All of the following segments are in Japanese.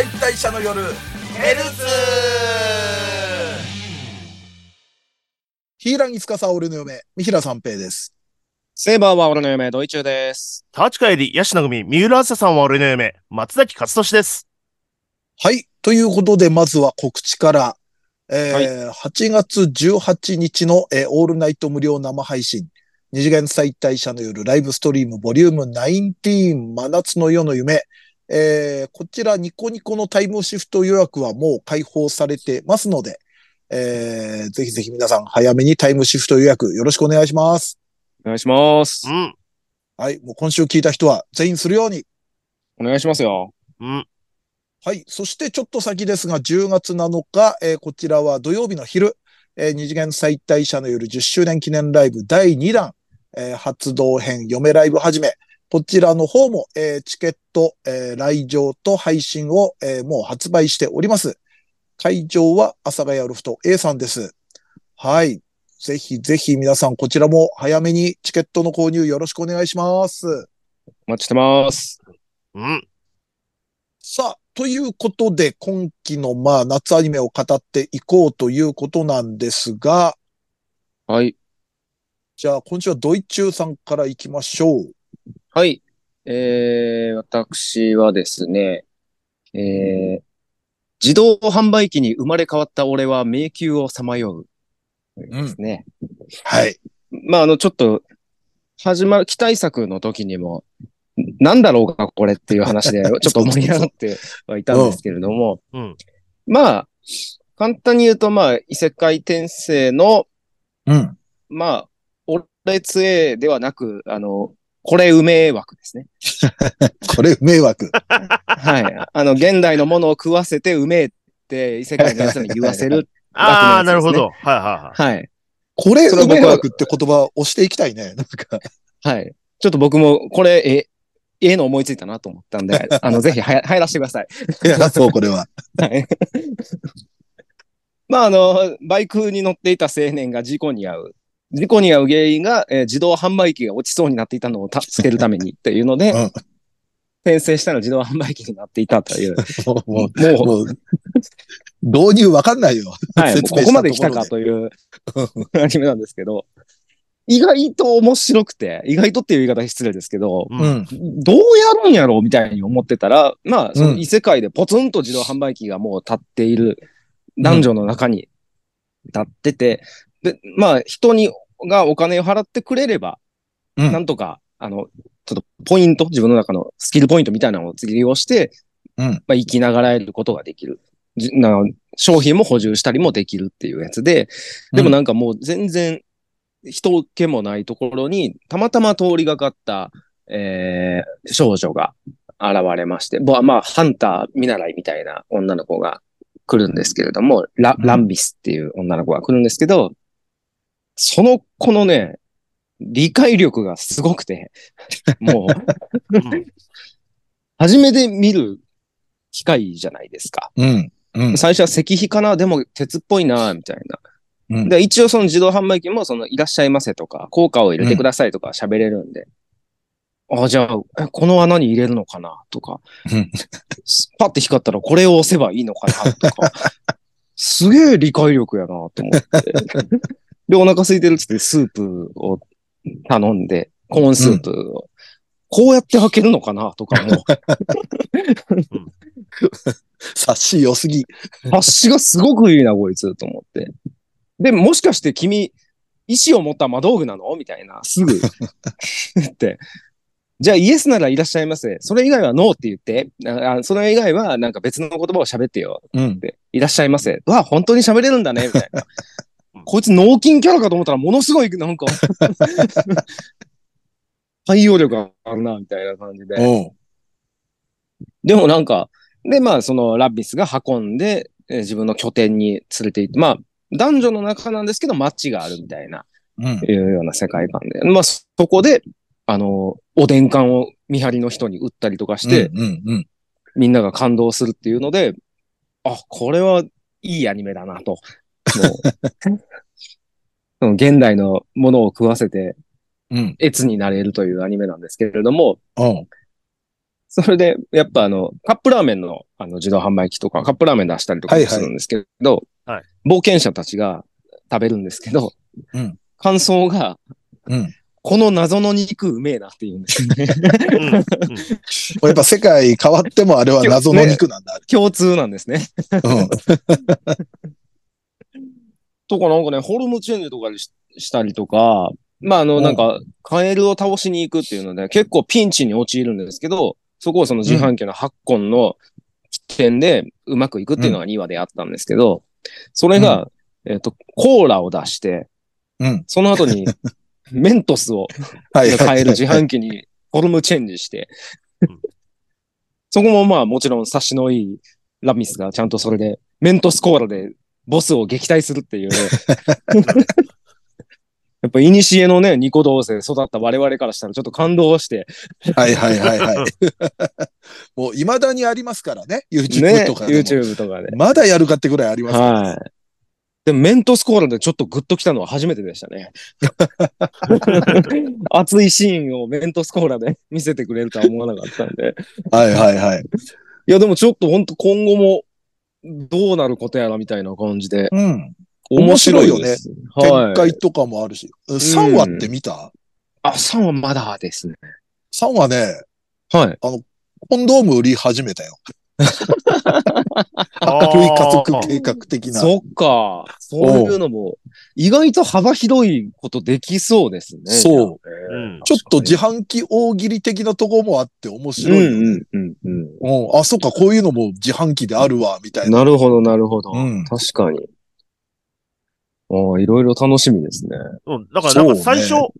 解体者の夜ヘルツヒーラギスカサ俺の嫁、三平三平です。セーバーは俺の嫁、ドイチューです。立川よりヤシナ組、三浦朝さんは俺の嫁、松崎勝利です。はい。ということで、まずは告知から、えー8月18日の、えーオールナイト無料生配信、二次元再退者の夜ライブストリームボリューム19真夏の夜の夢、えーこちらニコニコのタイムシフト予約はもう開放されてますので、えーぜひぜひ皆さん早めにタイムシフト予約よろしくお願いします。お願いしますう。ん。はい。もう今週聞いた人は全員するように。お願いしますよ。うん。はい。そしてちょっと先ですが、10月7日、えーこちらは土曜日の昼、えー二次元再退者の夜10周年記念ライブ第2弾、えー発動編嫁ライブ始め。こちらの方も、えーチケット、えー来場と配信を、えーもう発売しております。会場は阿佐ヶ谷ロフト A さんです。はい。ぜひぜひ皆さんこちらも早めにチケットの購入よろしくお願いします。お待ちしてます。うん。さあ、ということで、今期のまあ夏アニメを語っていこうということなんですが、はい。じゃあ今週はドイチューさんから行きましょう。はい。えー、私はですね、えー、自動販売機に生まれ変わった俺は迷宮をさまよう。ですね。はい。まあ、あの、ちょっと、始まる、期待作の時にも、なんだろうか、これっていう話で、ちょっと盛り上がってはいたんですけれども、うん。まあ、簡単に言うと、まあ、異世界転生の、うん。まあ、俺つえではなく、あの、これうめえ枠ですね。これ迷惑。はい。あの、現代のものを食わせてうめえって異世界のやつに言わせる。ああ、楽なるほど。はいはいはい。はい。これそれは僕は迷惑って言葉を押していきたいね。なんか。はい。ちょっと僕も、これ、え、ええの思いついたなと思ったんで、あの、ぜひはや入らせてください。いや、そう、これは。はい。まあ、あの、バイクに乗っていた青年が事故に遭う。事故に遭う原因が、えー自動販売機が落ちそうになっていたのを助けるためにっていうので、うん転生したら自動販売機になっていたという。もう、ももう、う、もう導入わかんないよ。はい、説明したここまで来たかとという アニメなんですけど、意外と面白くて、意外とっていう言い方失礼ですけど、う。うんん。どうやるんやろうみたいに思ってたら、まあ、そのうん異世界でポツンと自動販売機がもう立っている男女の中に立ってて、で、まあ、人に、がお金を払ってくれれば、うん。なんとか、あの、ちょっとポイント、自分の中のスキルポイントみたいなのを利用して、うん。まあ、生きながらえることができる。じな商品も補充したりもできるっていうやつで、でもなんかもう全然人気もないところに、たまたま通りがかった、えー少女が現れまして、ぼまあ、ハンター見習いみたいな女の子が来るんですけれども、ラうん。ランビスっていう女の子が来るんですけど、その子のね、理解力がすごくて、もう、うん初めて見る機械じゃないですか。うん。うん。最初は石碑かなでも鉄っぽいなみたいな。うんで、一応その自動販売機もそのいらっしゃいませとか、効果を入れてくださいとか喋れるんで。あ、じゃあ、えこの穴に入れるのかなとかうん。パッて光ったらこれを押せばいいのかなとか。すげえ理解力やなと思って。で、お腹空いてるっつってスープを頼んで、コーンスープを。こうやって開けるのかな？とかも。察し良すぎ。察しがすごくいいな、こいつ、と思って。で、もしかして君、意志を持った魔道具なの？みたいな、すぐ言って。じゃあ、イエスならいらっしゃいませ。それ以外はノーって言って。ああそれ以外はなんか別の言葉を喋ってよ。うんっ。て。いらっしゃいませ。うわ、本当に喋れるんだね。みたいな。こいつ脳筋キャラかと思ったらものすごい、なんか、対応力があるな、みたいな感じで。でもなんか、で、まあ、そのラビスが運んで、えー自分の拠点に連れて行って、まあ、男女の中なんですけど、街があるみたいな、うん。いうような世界観で。まあ、そこで、あの、おでん缶を見張りの人に売ったりとかして、うん。うん。みんなが感動するっていうので、あ、これはいいアニメだなと。もう 現代のものを食わせて、うん。越になれるというアニメなんですけれども、うん。それで、やっぱあの、カップラーメンのあの自動販売機とか、カップラーメン出したりとかもするんですけど、はいはい冒険者たちが食べるんですけど、うん感想が、うんこの謎の肉うめえなって言うんですよね。うんうんやっぱ世界変わってもあれは謎の肉なんだ。共通なんですね。うん。とかなんかね、ホルムチェンジとかししたりとか、まああの、うんなんか、カエルを倒しに行くっていうので、結構ピンチに陥るんですけど、そこをその自販機の8個の起点でうまくいくっていうのが2話であったんですけど、それが、えっ、と、コーラを出して、うん。その後に メントスをはい。買える自販機にフォルムチェンジして。うん、そこもまあもちろん察しのいいラミスがちゃんとそれでメントスコーラでボスを撃退するっていう。やっぱ、いにしえのね、ニコ動で育った我々からしたらちょっと感動して、はいはいはいはい。もう未だにありますからね。YouTube ね、とかでも。YouTube とかで。まだやるかってぐらいありますから、はい。でも、メントスコーラでちょっとグッときたのは初めてでしたね。熱いシーンをメントスコーラで見せてくれるとは思わなかったんで。はいはいはい。いや、でもちょっと本当今後もどうなることやらみたいな感じで。うん。面白いよね。展はい。開とかもあるし。3話って見た、あ、3はまだですね。?3 話ね、はい。コンドーム売り始めたよ。あー類家族計画的な。そっか。そういうのも、意外と幅広いことできそうですね。そううんちょっと自販機大喜利的なとこもあって面うん白い。うんうんうん。うんあ、そっか、こういうのも自販機であるわ、みたいな。なるほど、なるほど。うん確かに。ああ、いろいろ楽しみですね。うんだから、なんか最初、そ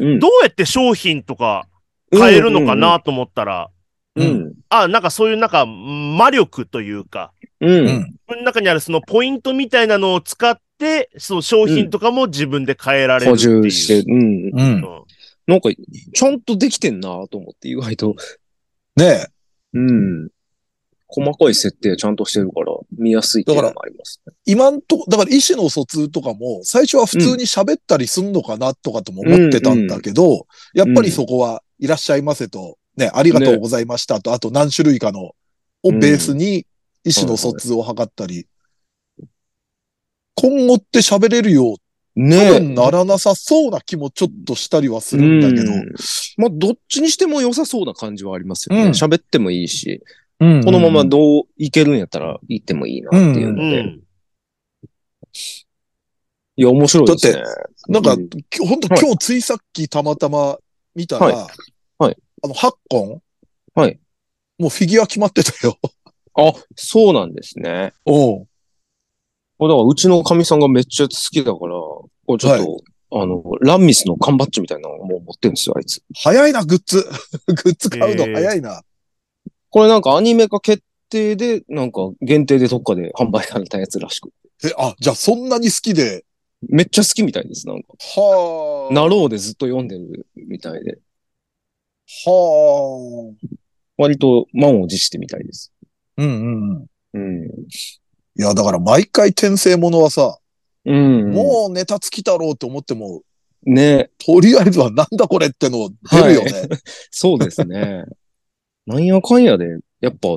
うんどうやって商品とか買えるのかなと思ったら、うん。うん。あ、なんかそういうなんか魔力というか、うん。ううん。ん。自分の中にあるそのポイントみたいなのを使って、その商品とかも自分で変えられる補っていう。充して、うん。うん。うんなんか、ちゃんとできてんなと思って、意外と。ねえ。うん。細かい設定ちゃんとしてるから、見やすいっていうのもありますね。今んとこ、だから意思の疎通とかも、最初は普通に喋ったりすんのかなとかとも思ってたんだけど、やっぱりそこはいらっしゃいませと、ね、ありがとうございましたと、あと何種類かのをベースに意思の疎通を図ったり、今後って喋れるよう、多ね分ならなさそうな気もちょっとしたりはするんだけど、うんまあ、どっちにしても良さそうな感じはありますよね。うん喋、ってもいいし、うんこのままどういけるんやったら行ってもいいなっていううので。ん。いや、面白いですね。なんか、うんきょほんとはい今日ついさっきたまたま見たら、はいはいあの、8コンはい。もうフィギュア決まってたよ。あ、そうなんですね。おうだから、うちのかみさんがめっちゃ好きだから、これちょっと、あの、ランミスの缶バッジみたいなのをもう持ってるんですよ、あいつ。早いな、グッズ。グッズ買うの早いな。これなんかアニメ化決定で、なんか限定でどっかで販売されたやつらしく。え、あ、じゃあそんなに好きで、めっちゃ好きみたいです、なんか。はあ。なろうでずっと読んでるみたいで。はあ。割と満を持してみたいです。うんうんうん。うん。いや、だから毎回転生ものはさ、うん。もうネタ尽きたろうと思っても、ね。とりあえずはなんだこれっての出るよね。そうですね。なんやかんやで、やっぱ、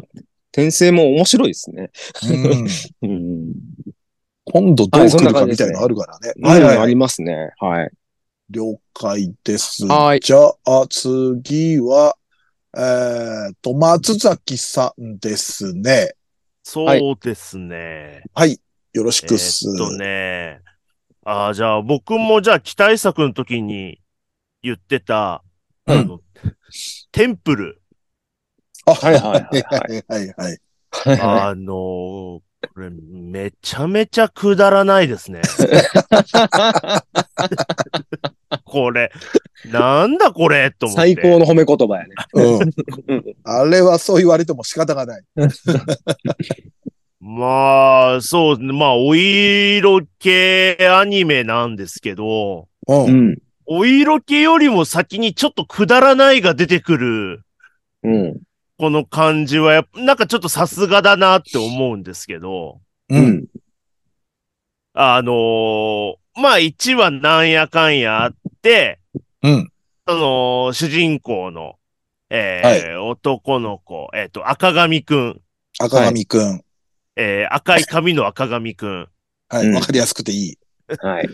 転生も面白いですね。今度どう来るかみたいなのあるからね。はいはいはい。ありますね。はい。了解です。はいじゃあ次は、えーと、松崎さんですね。そうですね。はい。よろしえくっす。ーっとね。ああ、じゃあ僕もじゃあ期待作の時に言ってた、うんあの、テンプル。あはいはいはいはいはいはい。あのーこれめちゃめちゃくだらないですね。これ、なんだこれと思って。最高の褒め言葉やね。うん。あれはそう言われても仕方がない。まあ、そう、まあ、お色気アニメなんですけど、うん。うん。お色気よりも先にちょっとくだらないが出てくる、うん。この感じはやっぱ、なんかちょっとさすがだなって思うんですけど、う。うんん。あのーまあ、1話なんやかんやあって、うん。その、主人公の、えー男の子、えっ、と、赤髪くん、赤髪くん。えー赤い髪の赤髪くんはい。うんわかりやすくていい。はい。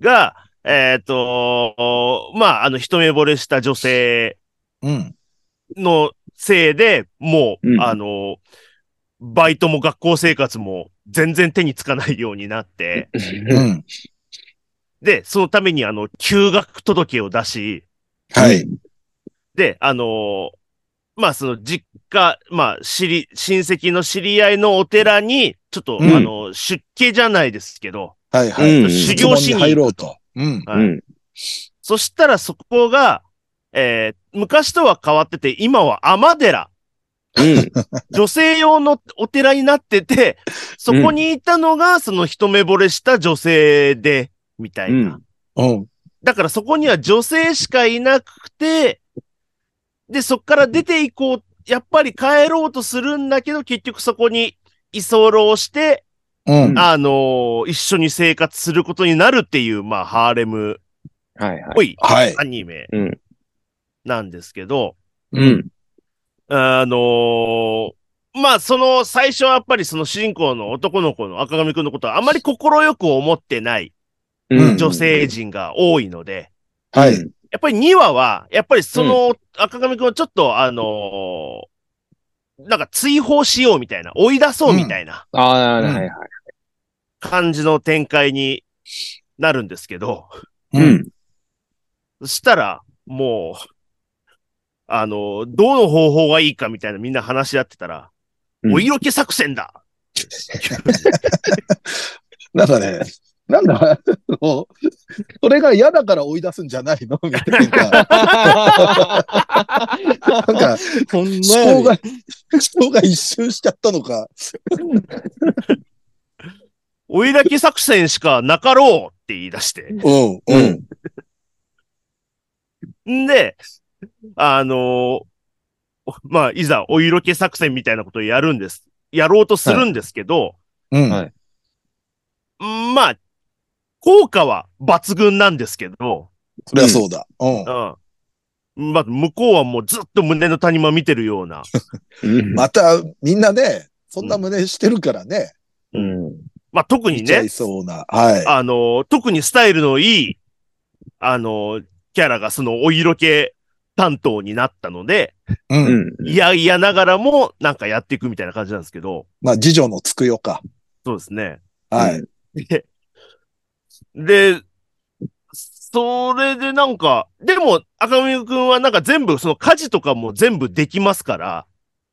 が、えっ、と、まあ、あの、一目惚れした女性うん。のせいで、もう、うんあの、バイトも学校生活も全然手につかないようになって、うん。で、そのためにあの、休学届を出し、はい。で、あのーまあ、その実家、まあ、知り、親戚の知り合いのお寺に、ちょっと、うんあの、出家じゃないですけど、はいはい。うん修行しに入ろうと。うん。はいうん。そしたらそこが、えー昔とは変わってて、今は天寺、うん。女性用のお寺になってて、そこにいたのが、その一目惚れした女性で、みたいな。うんうん。だからそこには女性しかいなくて、で、そっから出ていこう、やっぱり帰ろうとするんだけど、結局そこに居候して、うん。あのー一緒に生活することになるっていう、まあ、ハーレムはいはい。っぽいはい。アニメうん。なんですけど、うん。あのーまあ、その、最初はやっぱりその主人公の男の子の赤髪くんのことはあまり心く思ってないうん女性陣が多いので、はい。やっぱり2話は、やっぱりその赤髪くんをちょっと、あのーなんか追放しようみたいな、追い出そうみたいなああ、うんはいはい。感じの展開になるんですけど、う。うんん。そしたら、もう、あのーどの方法がいいかみたいなみんな話し合ってたら、うんお色気作戦だ なんかね、なんだ、それが嫌だから追い出すんじゃないの？みたいな。なんか、思考が、思考が一周しちゃったのか。お色気作戦しかなかろうって言い出して。うん、ううんで、あのーおまあ、いざお色気作戦みたいなことをやるんです。やろうとするんですけど、うん。はいんまあ、効果は抜群なんですけど、それはそうだ。うん。うん。まあ、向こうはもうずっと胸の谷間見てるような。うん。また、みんなね、そんな胸してるからね。うん。まあ、特にねそうな。はい。あのー特にスタイルのいい、あのーキャラがそのお色気担当になったので、う。うんん。いやいやながらもなんかやっていくみたいな感じなんですけど、まあ、次女のつくよか。そうですね。はい。で、で、それでなんか、でも赤髪くんはなんか全部、その家事とかも全部できますから、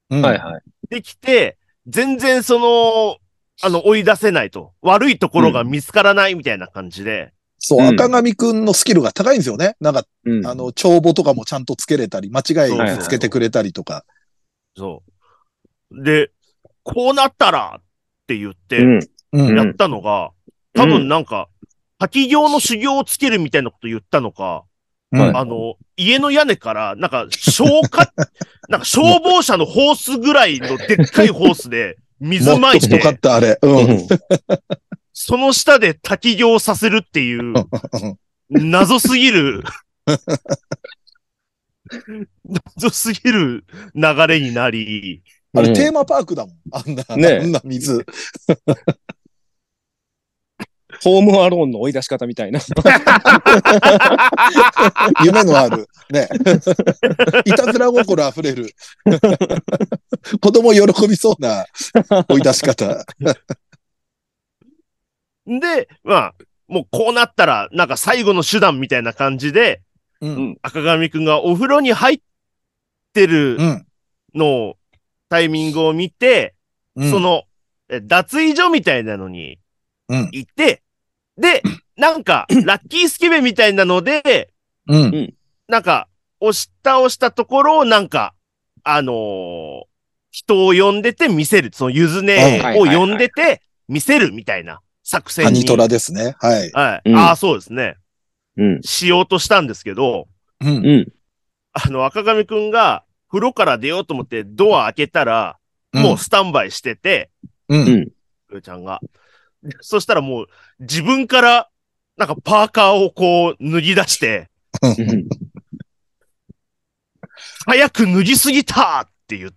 うんはいはい。できて、全然その、あの、追い出せないと。悪いところが見つからないみたいな感じで、そう、うん赤髪くんのスキルが高いんですよね。なんか、うん。あの、帳簿とかもちゃんとつけれたり、間違い見つけてくれたりとか。そう。で、こうなったらって言って。やったのが、多分なんか、滝行の修行をつけるみたいなこと言ったのか、うんはいあの、家の屋根から、なんか、消火、なんか消防車のホースぐらいのでっかいホースで水もまいっと太かってた、あれ。う。うんん。その下で滝行させるっていう、謎すぎる、謎すぎる流れになり、あれ、うんテーマパークだもん。あんな、ねあんな水。ホームアローンの追い出し方みたいな。夢のある。ね。いたずら心溢れる。子供喜びそうな追い出し方。で、まあ、もうこうなったら、なんか最後の手段みたいな感じで、うん。赤髪くんがお風呂に入ってるうん。のを、タイミングを見て、うんそ、の、え脱衣所みたいなのにうん。行って、で、なんか、ラッキースケベみたいなので、うん。なんか、押し倒したところを、なんか、あのー人を呼んでて見せる。そのゆずねを呼んでて見せるみたいな作戦に。ハニトラですね。はい。はい。うんああ、そうですね。うん。しようとしたんですけど、うん。うん。あの、赤髪くんが風呂から出ようと思ってドア開けたら、もうスタンバイしてて、うん。うん。うーちゃんが。そしたらもう自分から、なんかパーカーをこう脱ぎ出して、うん。早く脱ぎすぎたって言って、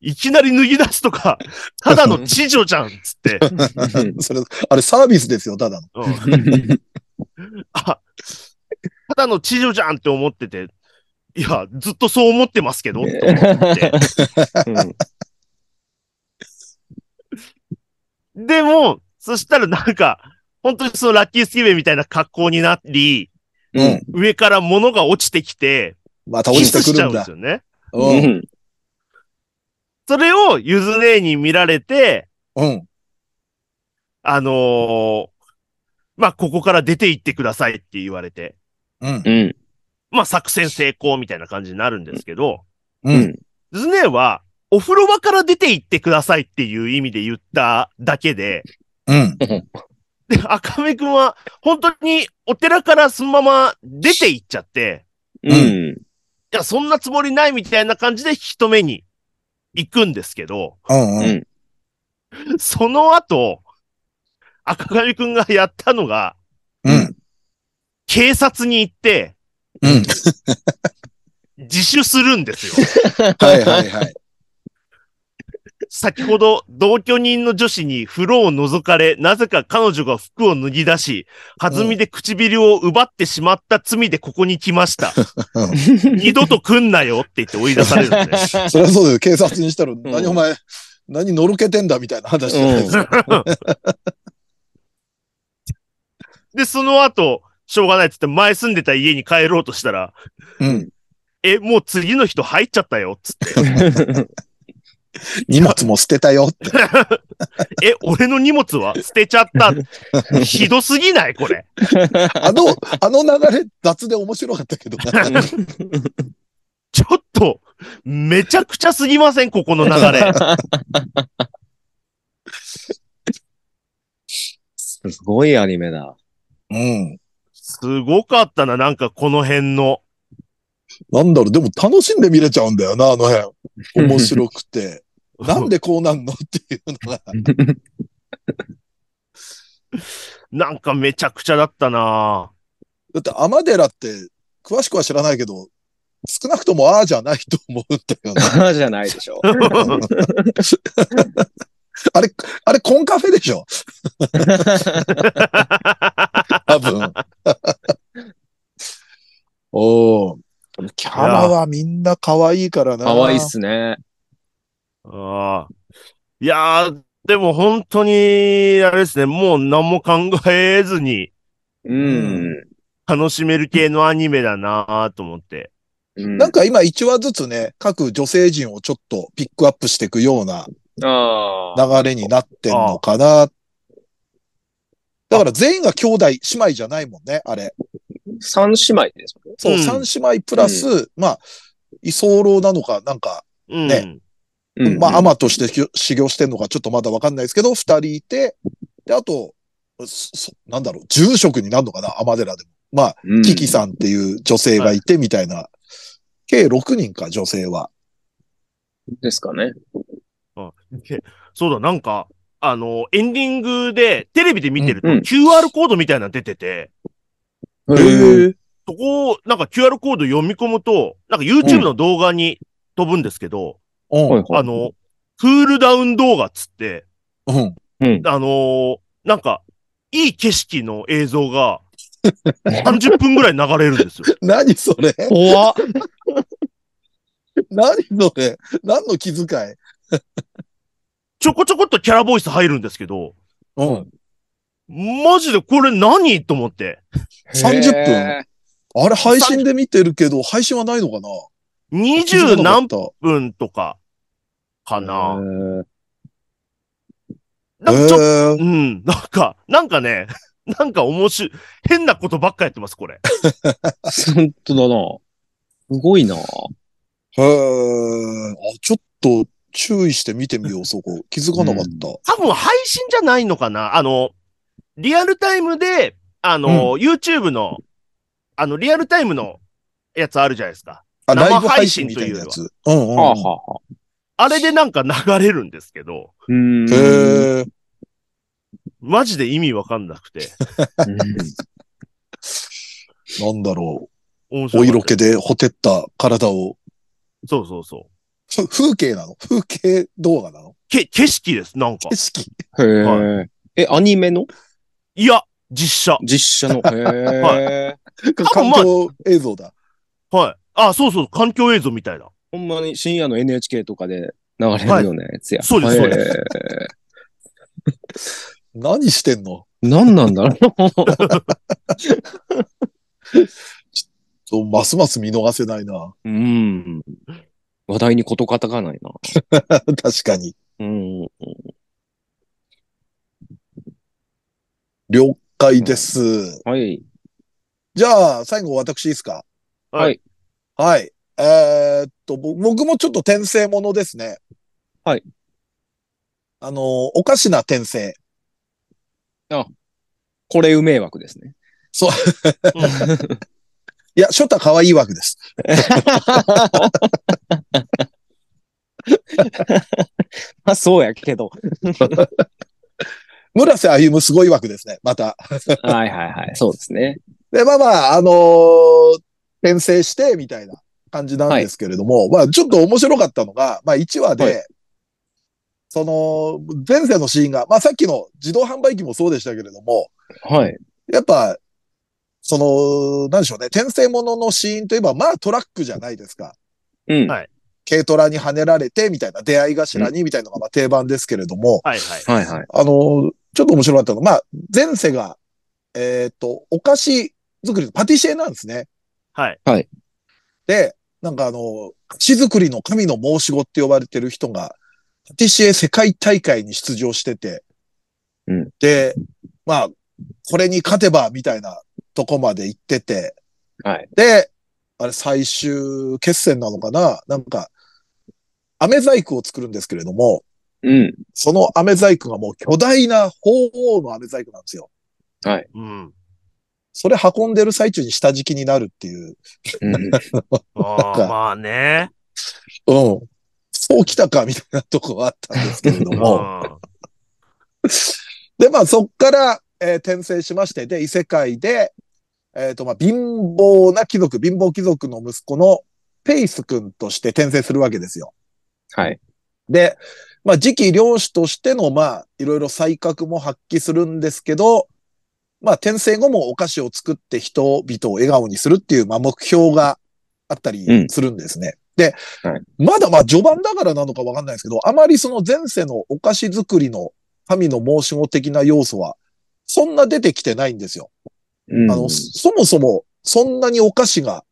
いきなり脱ぎ出すとか、ただの知女じゃんっつって、それ、あれサービスですよ、ただの。うんあ、ただの知女じゃんって思ってて、いや、ずっとそう思ってますけど、って思って。でも、そしたらなんか、本当にそのラッキースケベみたいな格好になり、うん。上から物が落ちてきて、また落キちてくるんだスしちゃうんです。よね。う。うんん。それをゆず姉に見られて、うん。あのーまあ、ここから出て行ってくださいって言われて、うん。うん。まあ、作戦成功みたいな感じになるんですけど、う。うんん。ゆず姉は、お風呂場から出て行ってくださいっていう意味で言っただけで、うん。で、赤目くんは、本当にお寺からそのまま出て行っちゃって、うん。いや、そんなつもりないみたいな感じで一目に行くんですけど、うん。うん。うんその後、赤髪くんがやったのが、うん。警察に行って、うん。自首するんですよ。はいはいはい。先ほど同居人の女子に風呂を覗かれ、なぜか彼女が服を脱ぎ出し、弾みで唇を奪ってしまった罪でここに来ました。うん。二度と来んなよって言って追い出されるんで。それはそうだよ。警察にしたら、何お前、何のろけてんだみたいな話じゃないですか。で、その後、しょうがないって言って前住んでた家に帰ろうとしたら、うん。え、もう次の人入っちゃったよっつって。荷物も捨てたよって。え、俺の荷物は？捨てちゃった。ひどすぎない？これ。あの、あの流れ、雑で面白かったけどな。ちょっと、めちゃくちゃすぎません？ここの流れ。すごいアニメだ。うん。すごかったな、なんかこの辺の。なんだろう、でも楽しんで見れちゃうんだよな、あの辺。面白くて。なんでこうなんのっていうのが。なんかめちゃくちゃだったなだって、天寺って、詳しくは知らないけど、少なくともああじゃないと思うんだよね。ああじゃないでしょ。あれ、あれ、コンカフェでしょ？多分。おお。キャラはみんな可愛いからな。かわいいっすね。ああいやー、でも本当に、あれですね、もう何も考えずにうん。楽しめる系のアニメだなと思って。うんなんか今1話ずつね、各女性陣をちょっとピックアップしていくようなああ。流れになってんのかな。だから全員が兄弟、姉妹じゃないもんね、あれ。三姉妹です。そう、うん三姉妹プラス、まあ、居候なのか、なんか、うん。ねうんまあ、アマとして修修行してんのかちょっとまだわかんないですけど、二人いて、で、あと、そなんだろう、住職になるのかな、天寺でも。まあ、うんキキさんっていう女性がいて、みたいな。計6人か、女性は。ですかね。でそうだ、なんか、あの、エンディングで、テレビで見てると、うんうん QR コードみたいなの出てて、へへえ。そこを、なんか QR コード読み込むと、なんか YouTube の動画に飛ぶんですけど、うん。はいはいあの、クールダウン動画っつって、うん。あのーなんか、いい景色の映像が、30分ぐらい流れるんですよ。何それ？怖っ。何それ？何の気遣い？ちょこちょこっとキャラボイス入るんですけど、うん。マジでこれ何と思って。30分？へあれ配信で見てるけど、配信はないのかな？二十何分とか、かーな。へなんかちょうん、なんか、なんかね、なんか面白い、変なことばっかやってます、これ。ー本当だな。すごいな。へーあ、ちょっと注意して見てみよう、そこ。気づかなかった。多分配信じゃないのかなあの、リアルタイムで、あの、YouTube の、あの、リアルタイムのやつあるじゃないですか。あ、生ライブ配信みたいなやつ。うんうん。はあはあはあ。あれでなんか流れるんですけど、うーん。へえ。マジで意味わかんなくて。なんだろ面白かったお色気でほてった体を、そうそうそう。ふ風景なの？風景動画なの？け、景色です、なんか景。色へえ、はえ、アニメの？いや、実写。実写の。へえ。環境映像だ。はい。あ、そうそう、環境映像みたいな。ほんまに深夜の NHK とかで流れるようなやつや。そうですそうで何してんの？何なんだろう。そうますます見逃せないな。うん。話題に事欠かないな。確かに。うん。了解です。はい。じゃあ、最後私いいですか？はい。はい。えーっと、ぼ僕もちょっと転生ものですね。はい。あの、おかしな転生。これう迷惑ですね。いや、ショタ可愛い枠です。まあそうやけど。村瀬歩むすごい枠ですね。また。はいはいはい。そうですね。で、まあまあ、あのー転生して、みたいな感じなんですけれども、まあ、ちょっと面白かったのが、まあ、1話で、はいその、前世のシーンが、まあ、さっきの自動販売機もそうでしたけれども、はい。やっぱ、その、なんでしょうね、転生もののシーンといえば、まあ、トラックじゃないですか。うん。はい軽トラに跳ねられて、みたいな、出会い頭に、みたいなのがまあ定番ですけれども、はいはい。はいはい。あの、ちょっと面白かったのが、まあ、前世が、えっ、と、お菓子作り、パティシエなんですね。はい。で、なんかあの、菓子作りの神の申し子って呼ばれてる人が、パティシエ世界大会に出場してて、うんで、まあ、これに勝てば、みたいなとこまで行ってて、はい。で、あれ最終決戦なのかな？なんか、飴細工を作るんですけれども、うん。その飴細工がもう巨大な鳳凰の飴細工なんですよ。はい。うん。それ運んでる最中に下敷きになるっていう。うん。ああ、まあね。うん。そう来たか、みたいなとこがあったんですけれどうも。ん。で、まあそっから、えー転生しまして、で、異世界で、えっ、と、まあ貧乏な貴族、貧乏貴族の息子のペイス君として転生するわけですよ。はい。で、まあ次期領主としての、まあ、いろいろ才覚も発揮するんですけど、まあ転生後もお菓子を作って人々を笑顔にするっていう、まあ目標があったりするんですね。で、はいまだまあ序盤だからなのかわかんないですけど、あまりその前世のお菓子作りの神の申し子的な要素は、そんな出てきてないんですよ。うんあの、そもそも、そんなにお菓子が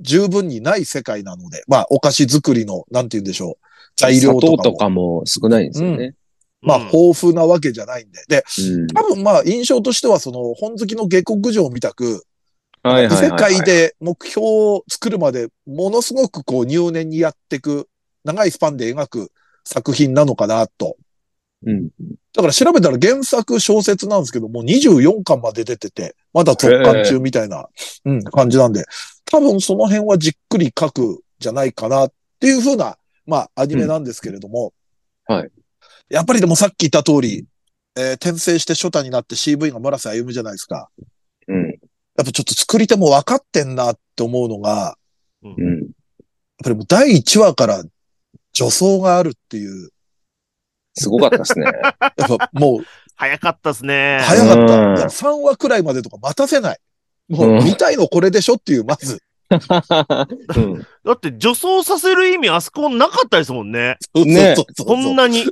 十分にない世界なので、まあ、お菓子作りの、なんて言うんでしょう。材料とかも。砂糖とかも少ないんですよね。まあ、うん豊富なわけじゃないんで。で、うん。多分まあ、印象としては、その、本好きの下克上みたく、はいはいはい。異世界で目標を作るまで、ものすごくこう、入念にやっていく、長いスパンで描く作品なのかなと。うん。だから調べたら原作小説なんですけども、24巻まで出てて、まだ続巻中みたいな、うん、感じなんで、多分その辺はじっくり書くじゃないかなっていう風な、まあ、アニメなんですけれども、うんはい。やっぱりでもさっき言った通り、えー転生して初太になって CV が村瀬歩むじゃないですか。うん。やっぱちょっと作り手も分かってんなって思うのが、やっうん。ぱりもう第1話から女装があるっていう、すごかったですね。やっぱもう早かったですね。早かった。うんいや3話くらいまでとか待たせない。もううん見たいのこれでしょっていう、まず。うん。だって女装させる意味あそこなかったですもんね。ねそうそうそうこんなに。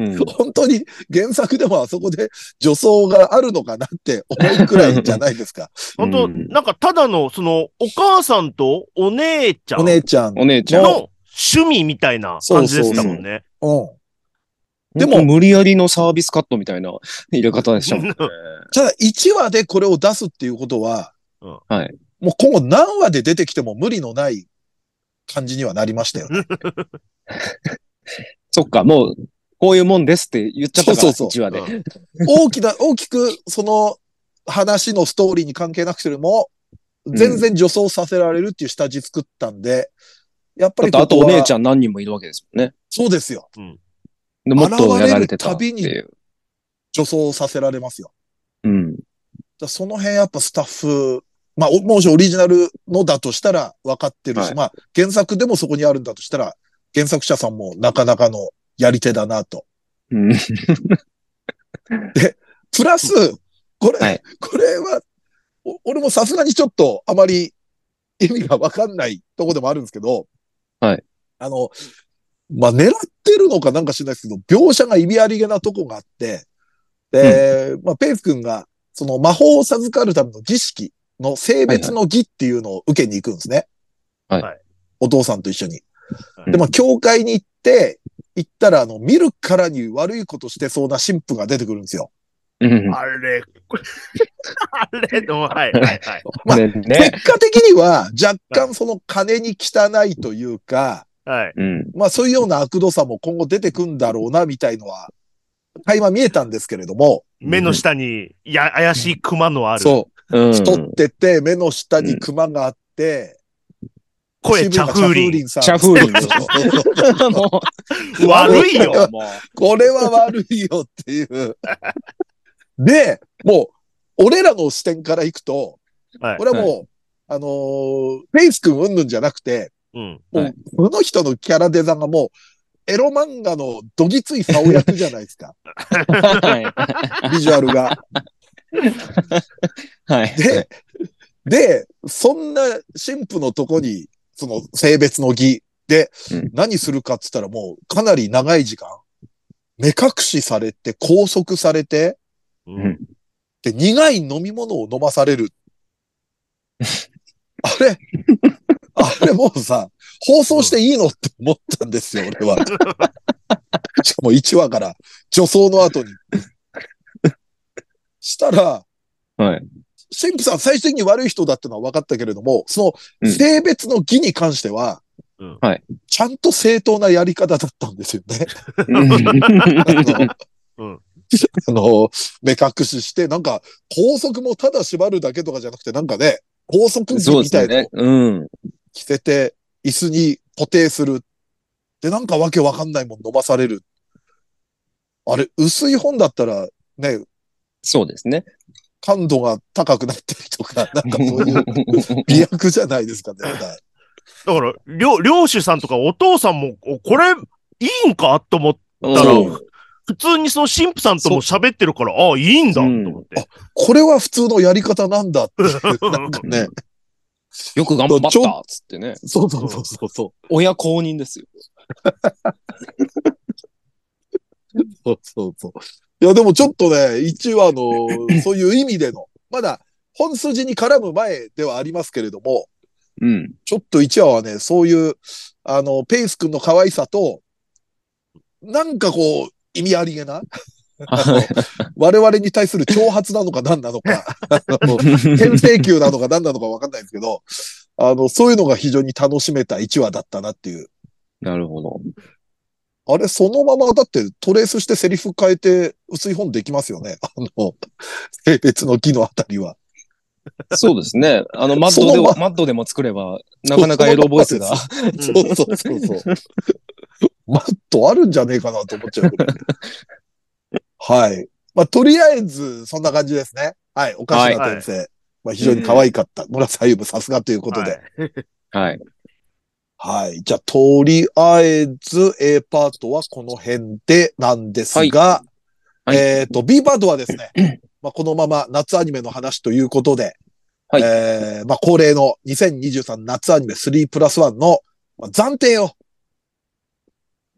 うん。本当に原作でもあそこで女装があるのかなって思うくらいじゃないですか。本当、うんなんかただの、その、お母さんとお姉ちゃんお姉ちゃん。お姉ちゃん。の趣味みたいな感じでしたもんね。うん。でも、無理やりのサービスカットみたいな 入れ方でしたもんね。ただ1話でこれを出すっていうことは、はい。もう今後何話で出てきても無理のない感じにはなりましたよね。そっか、もう、こういうもんですって言っちゃったから、そうそう1話で。うん 大きな、大きくその話のストーリーに関係なくても、全然女装させられるっていう下地作ったんで、やっぱりことこはお姉ちゃん何人もいるわけですもんね。そうですよ。でもっとやられてたっていう。女装させられますよ。うん。その辺やっぱスタッフまあ、おもしオリジナルのだとしたら分かってるし、はいまあ、原作でもそこにあるんだとしたら、原作者さんもなかなかのやり手だなと。うん。プラス、これ、はいこれは、お俺もさすがにちょっとあまり意味がわかんないとこでもあるんですけど、はい。あの、まあ、狙ってるのかなんか知らないですけど、描写が意味ありげなとこがあって、で、まあ、ペイス君が、その魔法を授かるための儀式の性別の儀っていうのを受けに行くんですね。はいはいお父さんと一緒に。はいで、まあ、教会に行って、行ったら、あの、見るからに悪いことしてそうな神父が出てくるんですよ。うん。あれ、これあれの、はい、はい、はい。まあ。結果的には若干その金に汚いというか、はい。うん。まあそういうような悪度さも今後出てくんだろうなみたいのは、垣間見えたんですけれども、目の下に、や、怪しい熊のある。そうう、ん。太ってて目の下にクマがあって、声、チャフーリン。ンさん。チャフーリン 悪いよ。もう。これは悪いよっていう。で、もう、俺らの視点からいくと、はいこれはもう、あのーフェイス君うんぬんじゃなくて、うん。もう、はいこの人のキャラデザがもう、エロ漫画のどぎつい竿役じゃないですか。はい。ビジュアルが。はい。で、で、そんな神父のとこに、その性別の儀でうん何するかっつったらもうかなり長い時間、目隠しされて拘束されて、うん。で、苦い飲み物を飲まされる。あれ、あれもうさ、放送していいのって思ったんですよ、俺は。しかも1話から女装の後に。したら、はい。神父さん最終的に悪い人だってのは分かったけれども、そうんの性別の儀に関しては、うんはいちゃんと正当なやり方だったんですよね。うん あのうんあの、目隠しして、なんか、高速もただ縛るだけとかじゃなくて、なんかね、高速儀そうでみたいのすね。うん。着せて、椅子に固定する。で、なんかわけわかんないもん飲まされる。あれ、薄い本だったら、ね、そうですね。感度が高くなったりとか、なんかそういう美薬じゃないですかね。だから、漁、漁師さんとかお父さんも、おこれ、いいんかと思っうんだから普通にその神父さんとも喋ってるから、ああ、いいんだとうん思って。これは普通のやり方なんだってなんかね。よく頑張ったっつってね。そうそうそうそうそう。親公認ですよ。そうそうそう。いや、でもちょっとね、1話の、そういう意味での、まだ本筋に絡む前ではありますけれども、うん。ちょっと1話はね、そういう、あの、ペイス君の可愛さと、なんかこう、意味ありげな、あの我々に対する挑発なのか何なのか、あの牽制球なのか何なのかわかんないですけど、あの、そういうのが非常に楽しめた1話だったなっていう。なるほど。あれ、そのままだってトレースしてセリフ変えて薄い本できますよね。あの、性別の木のあたりは。そうですね。あの、マッドでも、マッドでも作れば、なかなかエロボイスが。そうそうそうそう。マットあるんじゃねえかなと思っちゃう。はい。まあ、とりあえず、そんな感じですね。はい。おかしな先生。まあ、非常に可愛かった。村瀬歩夢さすがということで。はいはい。はい。じゃあ、とりあえず A パートはこの辺でなんですが、はい。えっ、と、B パートはですね、まあ、このまま夏アニメの話ということで、はい。えーまあ、恒例の2023夏アニメ3プラス1のまあ暫定を、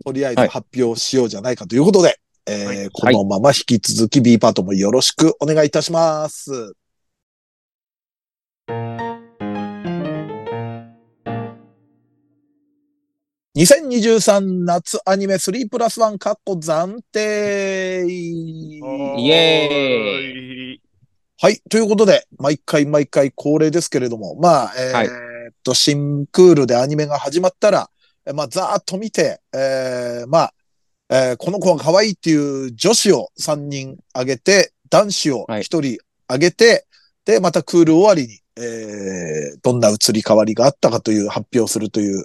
とりあえずはい。発表しようじゃないかということで、えーはい。このまま引き続き B パートもよろしくお願いいたします。2023夏アニメ3プラス1カッコ暫定イエーイ。はい。ということで、毎回毎回恒例ですけれども、まあ、えーはいっと、新クールでアニメが始まったら、えーまあ、ざーっと見て、えーまあ、えーこの子が可愛いっていう女子を3人挙げて、男子を1人挙げて、で、またクール終わりに、えーどんな移り変わりがあったかという発表するという、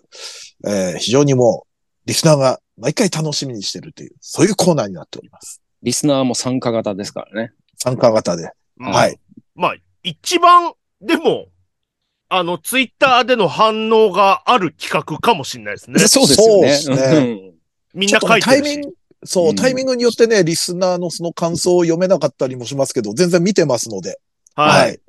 えー非常にもう、リスナーが毎回楽しみにしてるという、そういうコーナーになっております。リスナーも参加型ですからね。参加型で。まあはい。まあ、一番、でも、あの、ツイッターでの反応がある企画かもしれないですね。そうですよね。そうですねみんな書いてるし。タイミング、そうう、んタイミングによってね、リスナーのその感想を読めなかったりもしますけど、全然見てますので、はい。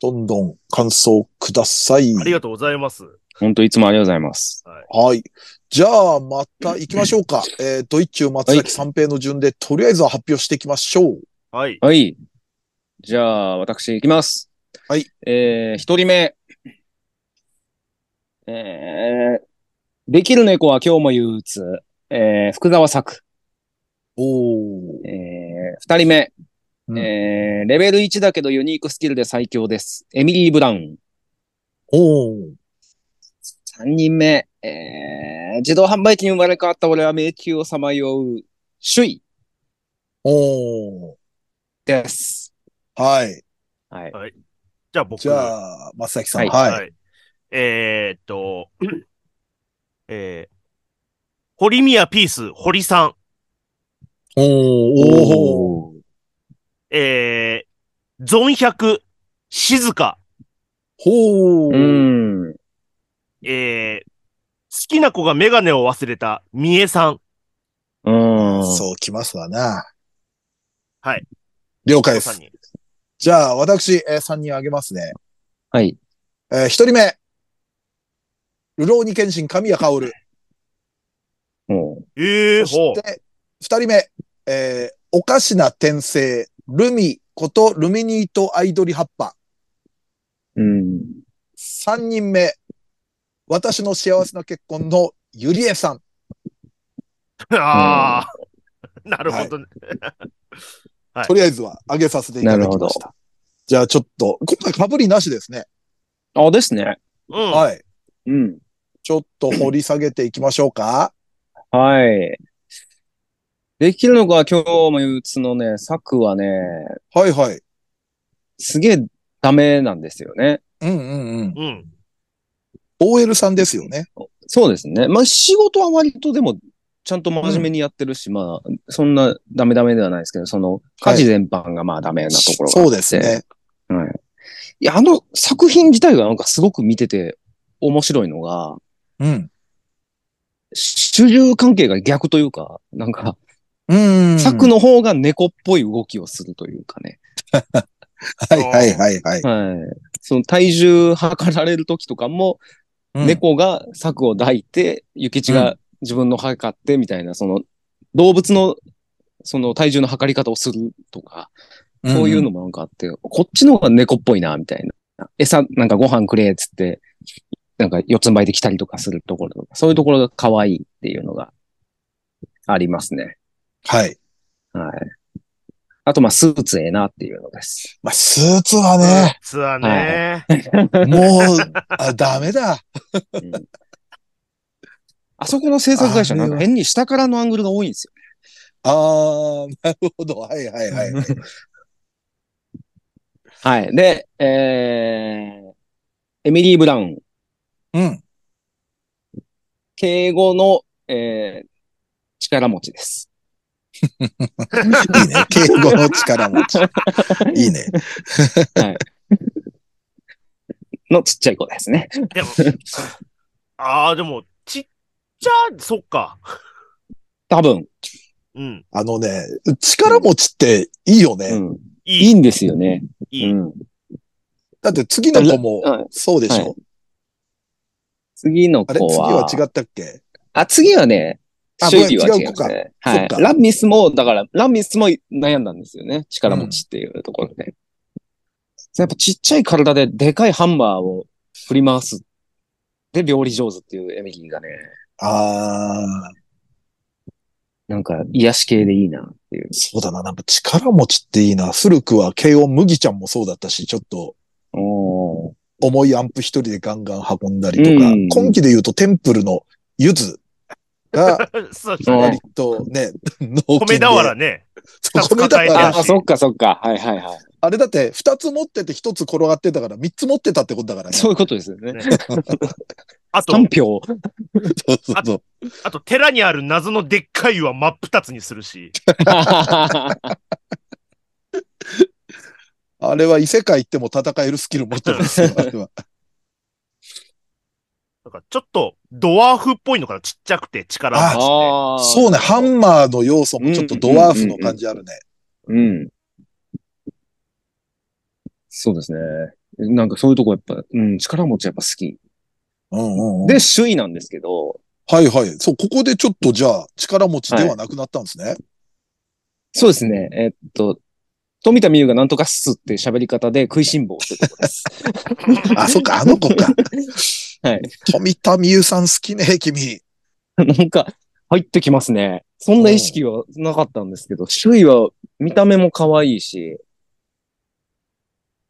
どんどん感想ください。ありがとうございます。本当いつもありがとうございます。はい。じゃあ、また行きましょうか。えー、ドイチュー松崎三平の順で、とりあえずは発表していきましょう。はい。はい。じゃあ、私行きます。はい。えー、一人目。えー、できる猫は今日も憂鬱。えー、福沢作。おー。えー、二人目。うんえー、レベル1だけどユニークスキルで最強です。エミリー・ブラウン。おー。三人目。えー、自動販売機に生まれ変わった俺は迷宮をさまよう。首位おー。です。はい。はい。じゃあ僕。じゃあ、松崎さん。はいはい。えーっと、えー、堀宮ピース、堀さん。おー。おー。えー、ゾン100、静か。ほー。うん。えー、好きな子がメガネを忘れた、三重さん。うん。そうきますわな。はい。了解です。じゃあ、私、えー、3人あげますね。はい。えー、1人目。ルローニケンシン、神谷薫。もえー、そほう。して、2人目。えー、おかしな転生、ルミことルミニートアイドリ葉っぱ。う。うん。3人目。私の幸せな結婚のゆりえさん。ああ、なるほどね。はいとりあえずは上げさせていただきました。じゃあちょっと、今回被りなしですね。あ、ですね。うん。はい。うん。ちょっと掘り下げていきましょうか。はい。できるのか今日も憂鬱のね、作はね、はいはい。すげえダメなんですよね。うんうんうん。うん。OL さんですよね。そうですね。まあ仕事は割とでも、ちゃんと真面目にやってるし、まあ、そんなダメダメではないですけど、その、家事全般がまあダメなところがあって。そうですね。はい。いや、あの作品自体がなんかすごく見てて面白いのが、うん。主従関係が逆というか、なんか、うん。作の方が猫っぽい動きをするというかね。はいはいはいはい。はい。その体重測られる時とかも、うん、猫が柵を抱いて、諭吉が自分の測ってみたいな、その動物のその体重の測り方をするとか、そういうのもなんかあって、こっちの方が猫っぽいな、みたいな。餌、なんかご飯くれ、つって、なんか四つん這いで来たりとかするところとか、そういうところが可愛いっていうのがありますね。はい。はい。あと、まあ、スーツええなっていうのです。まあ、スーツはね、ツアーね。もう、あ、ダメだ。うんあそこの制作会社なんか変に下からのアングルが多いんですよ。あー、なるほど。はいはいはい。はい。で、えー、エミリー・ブラウン。うん。敬語の、えー、力持ちです。いいね。敬語の力持ち。いいね。のちっちゃい子ですね。でも、ああ、でも、ちっちゃ、そっか。多分。うん。あのね、力持ちっていいよね。うん。いい、いいんですよね。いい。うん。だって次の子もはいそうでしょ。はい次のあれ？次子は。は違ったっけ？あ、次はね、あ種類は違う子か違いますね。はい。ラミスも、だから、ラミスも悩んだんですよね。力持ちっていうところで。やっぱちっちゃい体ででかいハンマーを振り回す。で、料理上手っていうエミリーがね、ああ、なんか癒し系でいいなっていう。そうだな。なんか力持ちっていいな。古くは慶応麦ちゃんもそうだったし、ちょっとおー重いアンプ一人でガンガン運んだりとか、うん今期で言うとテンプルのゆずが そうですね。割とね、脳筋で米俵ね。米俵あ、そっかそっか。はいはいはい。あれだって二つ持ってて一つ転がってたから三つ持ってたってことだからね。そういうことですよね。ねあと、3票。そうそうそう。あと、寺にある謎のでっかい岩真っ二つにするし。あれは異世界行っても戦えるスキル持ってるんですよ。あれはかちょっとドワーフっぽいのかなちっちゃくて力持ちで。ああ。そうね、ハンマーの要素もちょっとドワーフの感じあるね。うん。そうですね。なんかそういうとこやっぱ、うん、力持ちやっぱ好き。うんうんうん。で、首位なんですけど、はいはい。そう、ここでちょっとじゃあ力持ちではなくなったんですね。そうですね。えっと、富田美優がなんとかっすって喋り方で食いしん坊ってとこです。あ、そっか、あの子か。はい。富田美優さん好きね、君。なんか、入ってきますね。そんな意識はなかったんですけど、首位は見た目も可愛いし、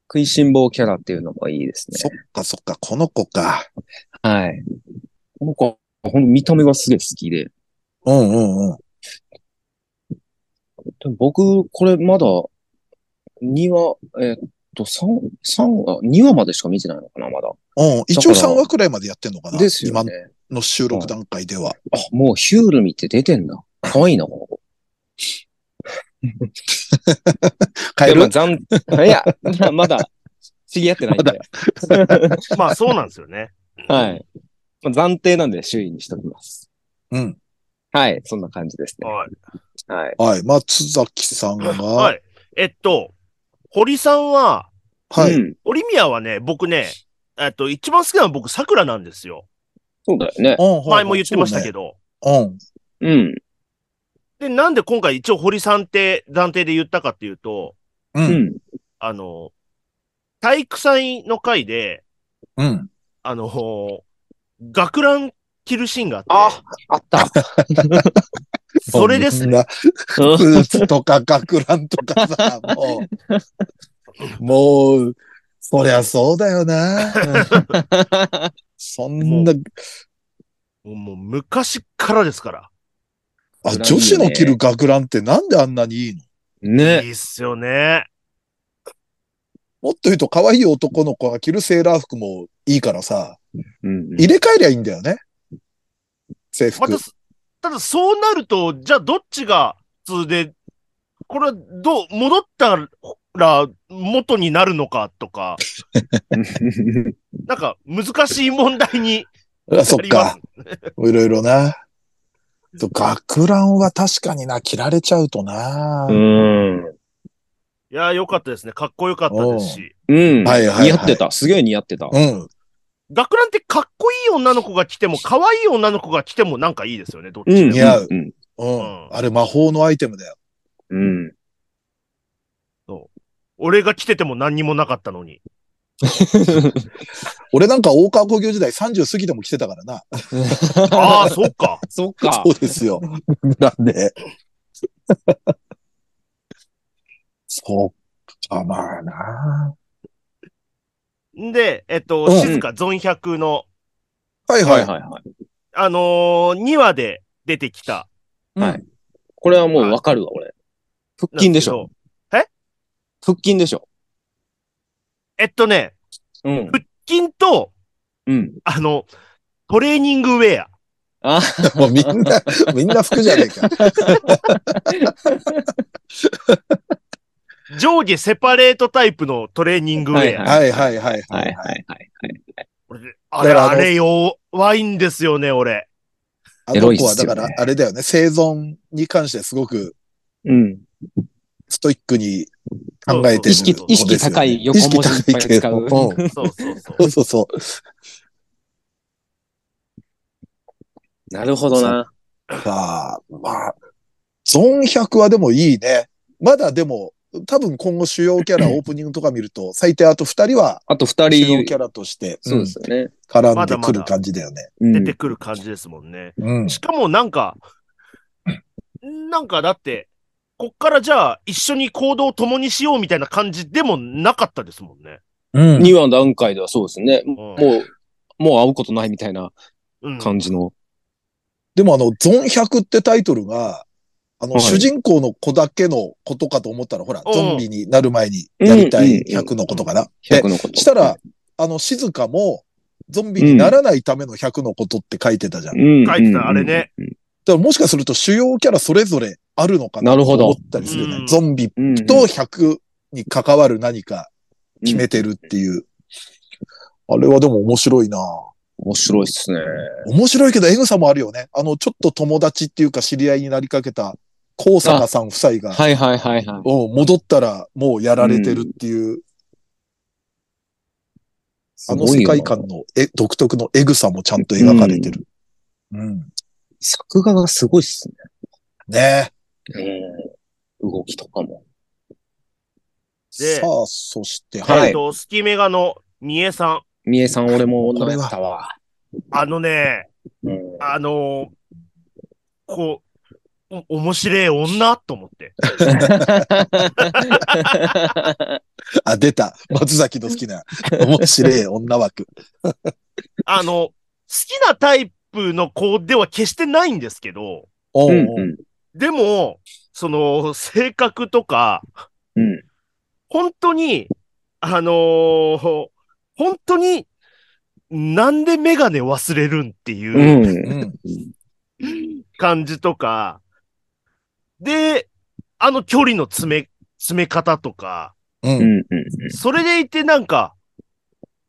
食いしん坊キャラっていうのもいいですねそ。っかそっか、この子か。はい。この子、ほんと見た目がすげえ好きで。うんうんうん。でも僕、これまだ、2話、えっと、3、三話、2話までしか見てないのかな、まだ。うん、一応3話くらいまでやってんのかな？ですよ今ね。の収録段階では。あ、もうヒュール見て出てんだ。可愛いな、この子。変える？残、いや、まだ、知り合ってないんで。ま あそうなんですよね。はい。まあ、暫定なんで首位にしときます。うん。はい、そんな感じですね。はい。はい。はい。松崎さんが、は。はいえっと、堀さんは、い。うん。オリミアはね、僕ね、えっと、一番好きなのは僕、桜なんですよ。そうだよね。うん前も言ってましたけど。ど。うん。うん。で、なんで今回一応堀さんって暫定で言ったかっていうと、う。うんん。あの、体育祭の回で、うん。あの、学ラン着るシーンがあって、あ、あった。それですね。スーツとか学ランとかさ、もう、もう、そりゃそうだよな。そんな、もう昔からですから。あ、女子の着る学ランってなんであんなにいいの？いね。いっすよね。もっと言うと可愛い男の子が着るセーラー服もいいからさ、うん。入れ替えりゃいいんだよね。制服。また、ただそうなると、じゃあどっちが普通で、これはどう、戻ったら元になるのかとか、なんか難しい問題にあそっなりますか。。いろいろな。と学ランは確かにな、着られちゃうとな。うん。いやー、よかったですね。かっこよかったですし。うん。はいはいはい似合ってた。すげえ似合ってた。うん。学ランってかっこいい女の子が着ても、可愛い女の子が着てもなんかいいですよね、どっちうん。でも。似合ううん。うん。うんあれ魔法のアイテムだよ。うん。俺が着てても何にもなかったのに。俺なんか大川工業時代30過ぎても着てたからな。ああ、そっか。そっかそ。うですよ。なんで？そっか、まあな。んで、えっと、うん静かゾン100の、はいは。はいいはいはい。あのー、2話で出てきた。はいこれはもうわかるわ、俺。腹筋でしょ。腹筋でしょ。えっとね、うん。腹筋と、うん。あの、トレーニングウェア。あ、もうみんな、みんな服じゃねえか。上下セパレートタイプのトレーニングウェア。はいはいはいはいははいい。はいはい。俺あれ、だからあれ弱いんですよね、俺。あのエロいっすよね子はだから、あれだよね。生存に関してすごくうん。ストイックに考えてる意識、意識高い横文字いっぱい使う。意識高いけどうんそうそうそそうそうそう。なるほどな。さあ、まあ、ゾン100はでもいいね。まだでも、多分今後主要キャラオープニングとか見ると、最低あと2人はあと二人主要キ、ャラとして、そうですよね。うん絡んでくる感じだよね。うん出てくる感じですもんね。うん。しかもなんか、なんかだって、こっからじゃあ一緒に行動を共にしようみたいな感じでもなかったですもんね。うん。2話の段階ではそうですね。うんもう、もう会うことないみたいなうん。感じの。でもあの、ゾン100ってタイトルが、あの、はい主人公の子だけのことかと思ったら、ほら、うんゾンビになる前にやりたいうん100のことかな。で100のこと。したら、あの、静香も、ゾンビにならないための100のことって書いてたじゃん。うん、書いてたあれね。うん。だからもしかすると主要キャラそれぞれあるのかななるほどと思ったりするよね。うんゾンビうん。と100に関わる何か決めてるっていう。あれはでも面白いな面白いっすね。面白いけど、エグさもあるよね。あの、ちょっと友達っていうか知り合いになりかけた、高坂さん夫妻が、はいはいはいはい。うん戻ったらもうやられてるっていう、あの世界観のえ独特のエグさもちゃんと描かれてる。うん。作画がすごいっすねね。うん。動きとかも。でさあ、そして、はい。えっと、スキメガの三重さん。三重さん俺も飲めたわ。あのね、うん。あのーこう、お、面白い女と思って。あ、出た。松崎の好きな、面白い女枠。あの、好きなタイプの子では決してないんですけど、うんうん。でも、その、性格とか、うん。本当に、あのー本当に、なんでメガネ忘れるんっていううん。うん。感じとか、で、あの距離の詰め、詰め方とか。うん。それでいてなんか、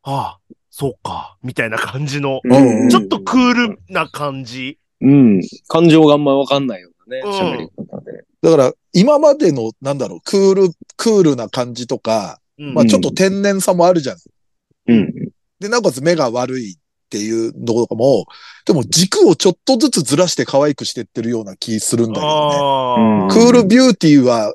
ああ、そうか、みたいな感じの、うんちょっとクールな感じ。うん。感情があんまわかんないよね、うん喋り方で。だから、今までの、なんだろう、クール、クールな感じとか、うんまあちょっと天然さもあるじゃん。うん。で、なおかつ目が悪いっていうのとかも、でも軸をちょっとずつずらして可愛くしてってるような気するんだけどね。ああ、クールビューティーは、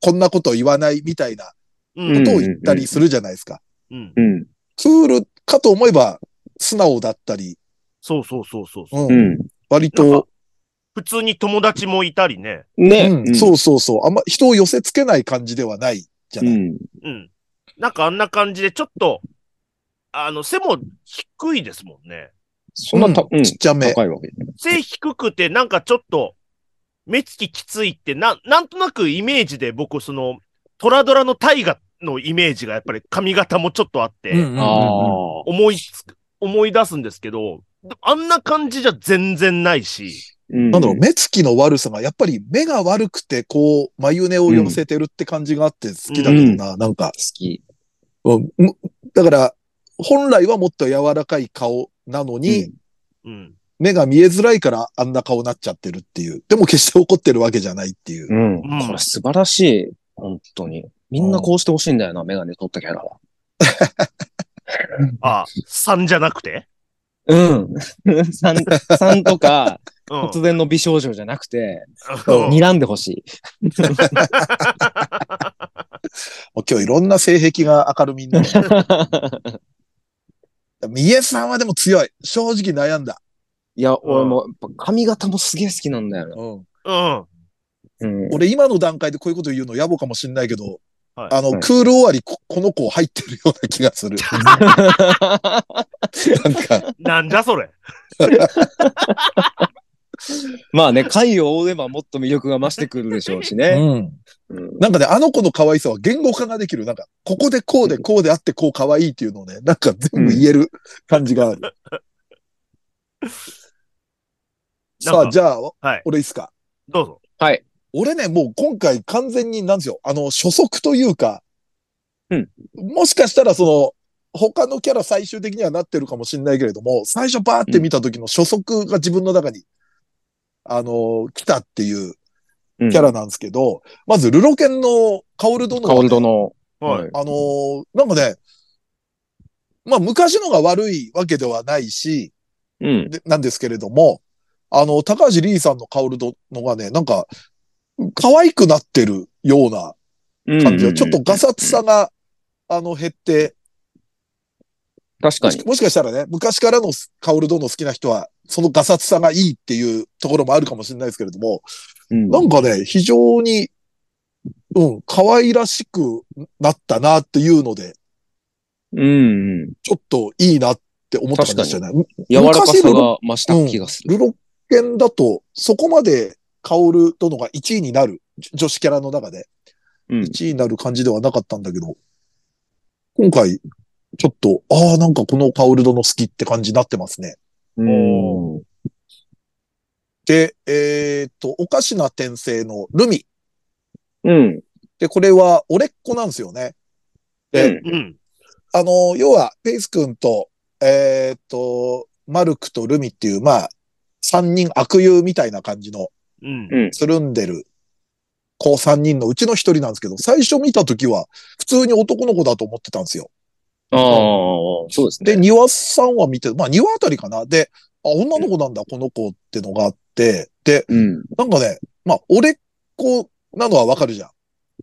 こんなこと言わないみたいなうんことを言ったりするじゃないですか。うん。うん。クールかと思えば、素直だったり、そうそうそうそうそう。うんうん。割と、普通に友達もいたりね。ね。うん、そうそうそう。あんま人を寄せ付けない感じではないじゃない。うん。うん。なんかあんな感じで、ちょっと、あの、背も低いですもんね。そんなた、うんちっちゃめ。高いわけ。背低くて、なんかちょっと、目つききついって、な、なんとなくイメージで僕、その、トラドラの大河のイメージがやっぱり髪型もちょっとあって。思いつく、思い出すんですけど、あんな感じじゃ全然ないし、ななんだろう、目つきの悪さが、やっぱり目が悪くて、こう、眉根を寄せてるって感じがあって好きだけどな、なんか、好き。うんむだから、本来はもっと柔らかい顔なのに、うん。目が見えづらいからあんな顔になっちゃってるっていう。でも決して怒ってるわけじゃないっていう。うん。うんこれ素晴らしい。本当に。みんなこうしてほしいんだよな、メガネ取ったキャラは。あ、3じゃなくて？うん。さん、さんとか、うん。突然の美少女じゃなくて、うん睨んでほしい。もう今日いろんな性癖が明るみになる。三重さんはでも強い。正直悩んだ。いや、俺も、髪型もすげえ好きなんだよな。うんうん。うん。俺今の段階でこういうこと言うの野暮かもしんないけど、はいあの、はいクール終わりこ、この子入ってるような気がする。なんか、なんじゃそれ。まあね、回を追えばもっと魅力が増してくるでしょうしね。うん。うん。なんかね、あの子の可愛さは言語化ができる。なんか、ここでこうでこうであってこう可愛いっていうのをね、なんか全部言える感じがある。さあ、なんかじゃあ、はい。俺いいっすか？どうぞ。はい。俺ね、もう今回完全になんですよ。あの、初速というか、うんもしかしたらその、他のキャラ最終的にはなってるかもしれないけれども、最初バーって見た時の初速が自分の中に、あの、来たっていううんキャラなんですけど、まずルロケンのカオル殿はね、カオル殿。はい。あのーなんかね、まあ昔のが悪いわけではないし、うん。でなんですけれども、あの、高橋リーさんのカオル殿がね、なんか、可愛くなってるような感じが、ちょっとガサツさが、あの、減って、確かに。もしかしたらね、昔からのカオル殿好きな人は、そのガサツさがいいっていうところもあるかもしれないですけれども、うんなんかね、非常に、うん、可愛らしくなったなっていうので、うんうん。ちょっといいなって思った感じでしたね。柔らかさが増した気がする。ルロケンだと、そこまでカオル殿が1位になる、じ女子キャラの中でうん。1位になる感じではなかったんだけど、今回、ちょっと、ああ、なんかこのカオル殿好きって感じになってますね。うん。で、えーっと、おかしな転生のルミ。うん。で、これは、俺っ子なんですよね。で、うんうん。あの、要は、ペイス君と、えーっと、マルクとルミっていう、まあ、三人悪友みたいな感じの、うん。うんつるんでる子三人のうちの一人なんですけど、最初見たときは、普通に男の子だと思ってたんですよ。ああ、そうですね。で、庭さんは見て、まあ、庭あたりかな。で、あ、女の子なんだ、この子ってのがあって、で、うん。なんかね、まあ、俺っ子なのはわかるじゃん。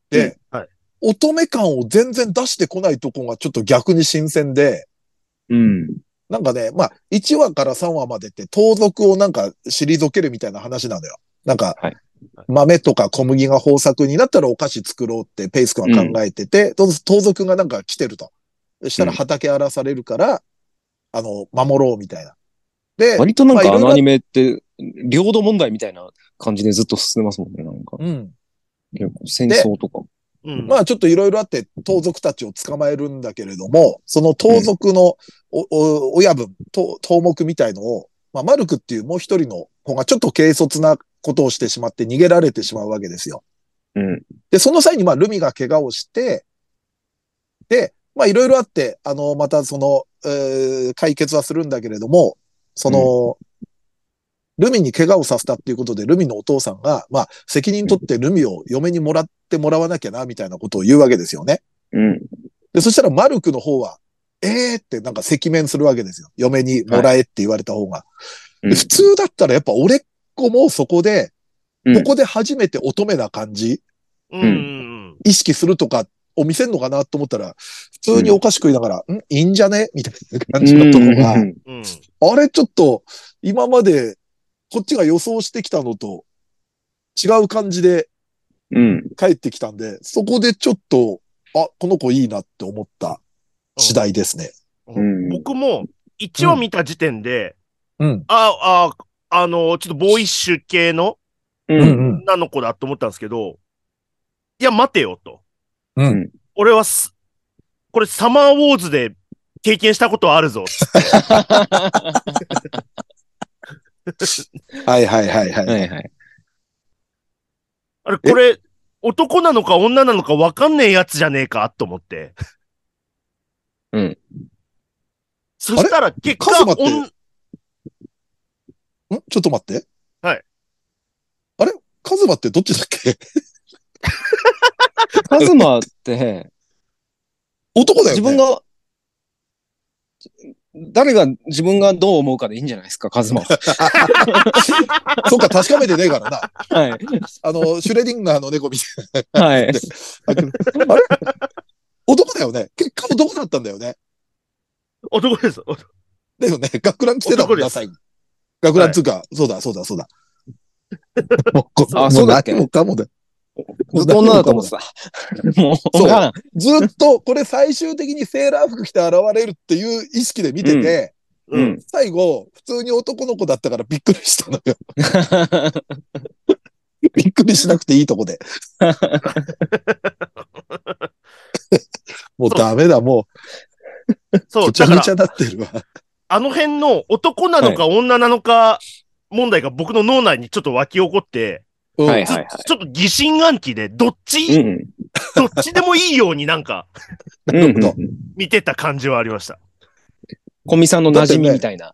で、うんはい乙女感を全然出してこないとこがちょっと逆に新鮮で、うん。なんかね、まあ、1話から3話までって盗賊をなんか退けるみたいな話なのよ。なんか、はい豆とか小麦が豊作になったらお菓子作ろうってペイス君は考えてて、盗盗賊がなんか来てると。そしたら畑荒らされるから、あの、守ろうみたいな。で、割となんかまあのアニメって、領土問題みたいな感じでずっと進んでますもんね、なんか。うん。戦争とか。うん。まあちょっといろいろあって盗賊たちを捕まえるんだけれども、その盗賊のお、お親分、と頭目みたいのを、まあマルクっていうもう一人の子がちょっと軽率なことをしてしまって逃げられてしまうわけですよ。うん。で、その際にまあルミが怪我をして、で、まあいろいろあって、あの、またその、えー解決はするんだけれども、その、ルミに怪我をさせたっていうことで、ルミのお父さんが、まあ、責任取ってルミを嫁にもらってもらわなきゃな、みたいなことを言うわけですよね。うん。で、そしたらマルクの方は、ええー、ってなんか赤面するわけですよ。嫁にもらえって言われた方が。うんで普通だったらやっぱ俺っ子もそこで、うんここで初めて乙女な感じ、うん。うん。意識するとかを見せんのかなと思ったら、普通にお菓子食いながら、んいいんじゃね？みたいな感じのとこが、うんうん。あれちょっと今までこっちが予想してきたのと違う感じでうん。帰ってきたんで、そこでちょっと、あ、この子いいなって思った次第ですね。うん僕も1話見た時点で、うん。あ、あ、あの、ちょっとボーイッシュ系のう。うんん女の子だと思ったんですけど、いや、待てよと。うん。うん俺はす、これサマーウォーズで経験したことあるぞ。はいはいはいはい。はいはい。あれ、これ、男なのか女なのか分かんねえやつじゃねえかと思って。うん。そしたら結果カズマっんん？ちょっと待って。はい。あれ？カズマってどっちだっけ？カズマって、男だよね。自分が、誰が自分がどう思うかでいいんじゃないですか、カズマは。そっか、確かめてねえからな。はい。あの、シュレディンガーの猫みたいはい。な。あれ？男だよね。結果男だったんだよね。男です。だよね。学ラン着てたもんな、男です最後。学ランつうか、そうだ、そうだ、そうだ。もうこあもそうだっけ？何もかもで。ずっと女だと思ってた。もう、そうずっと、これ最終的にセーラー服着て現れるっていう意識で見てて、ううんん。最後、普通に男の子だったからびっくりしたのよ。びっくりしなくていいとこで。もうダメだ、もう、そう、ぐちゃぐちゃなってるわ。あの辺の男なのか女なのか問題が僕の脳内にちょっと湧き起こって、うんずはいはいちょっと疑心暗鬼で、どっち、うん。どっちでもいいようになんか。見てた感じはありました。小見さんの馴染みみたいな。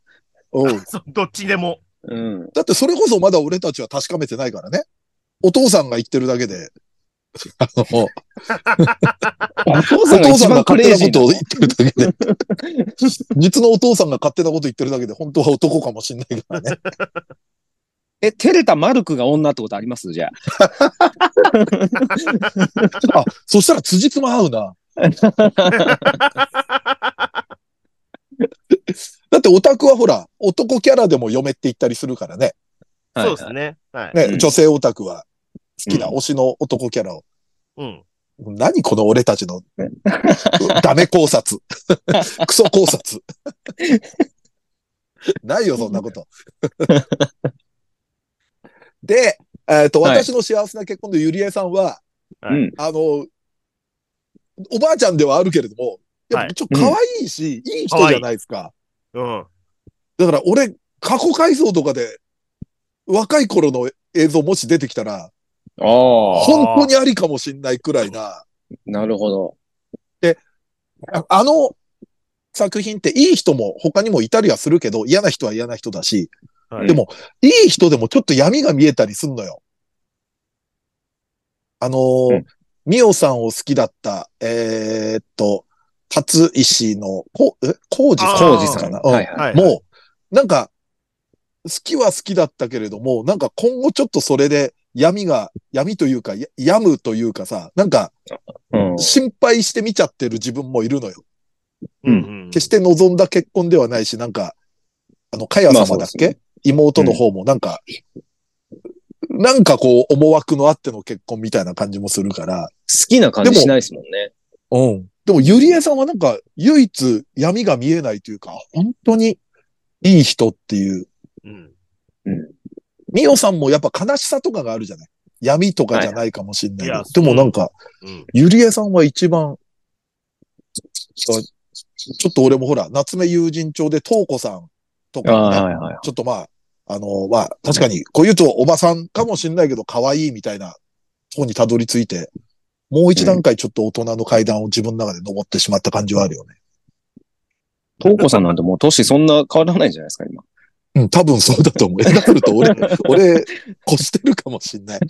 うんそうどっちでも。うん。だってそれこそまだ俺たちは確かめてないからね。お父さんが言ってるだけで。あの、おお父さんが父さんが一番ク勝手なことを言ってるだけで。実のお父さんが勝手なこと言ってるだけで、本当は男かもしんないからね。え、照れたマルクが女ってことあります？じゃあ。あ、そしたら辻褄合うな。だってオタクはほら、男キャラでも嫁って言ったりするからね。そうですね。はい。ね、うん女性オタクは好きなうん推しの男キャラを。うん。何この俺たちのダメ考察。クソ考察。ないよ、そんなこと。で、えっ、と、はい私の幸せな結婚のゆりえさんは、はいうん。あの、おばあちゃんではあるけれども、やっぱちょっと可愛いし、いい人じゃないですか。うん。だから俺、過去回想とかで、若い頃の映像もし出てきたら、ああ。本当にありかもしんないくらいな、なるほど。ああの作品っていい人も他にもいたりはするけど、嫌な人は嫌な人だし、はいでも、いい人でもちょっと闇が見えたりすんのよ。あのーうんミオさんを好きだった、えーっと、達石の、こえ、コウジさんあー浩二さん。はいはい。はいもう、なんか、好きは好きだったけれども、なんか今後ちょっとそれで闇が、闇というか、や病むというかさ、なんかうん。心配して見ちゃってる自分もいるのよ。うんうん決して望んだ結婚ではないし、なんか、あの、かや様だっまあそうけ、です妹の方もなんか、なんかこう、思惑のあっての結婚みたいな感じもするから。好きな感じしないですもんね。うん。でも、ゆりえさんはなんか、唯一闇が見えないというか、本当にいい人っていう。うんみおさんもやっぱ悲しさとかがあるじゃない？闇とかじゃないかもしれない。はいでもなんか、うんゆりえさんは一番、ちょっと俺もほら、夏目友人帳で、とうこさんとか。ちょっとまあ、あの、まあ、確かに、こう言うとおばさんかもしれないけど、可愛いみたいなとこにたどり着いて、もう一段階ちょっと大人の階段を自分の中で登ってしまった感じはあるよね。トウコさんなんてもう年そんな変わらないんじゃないですか、今。うん、多分そうだと思う。だからと俺、俺、越してるかもしんない。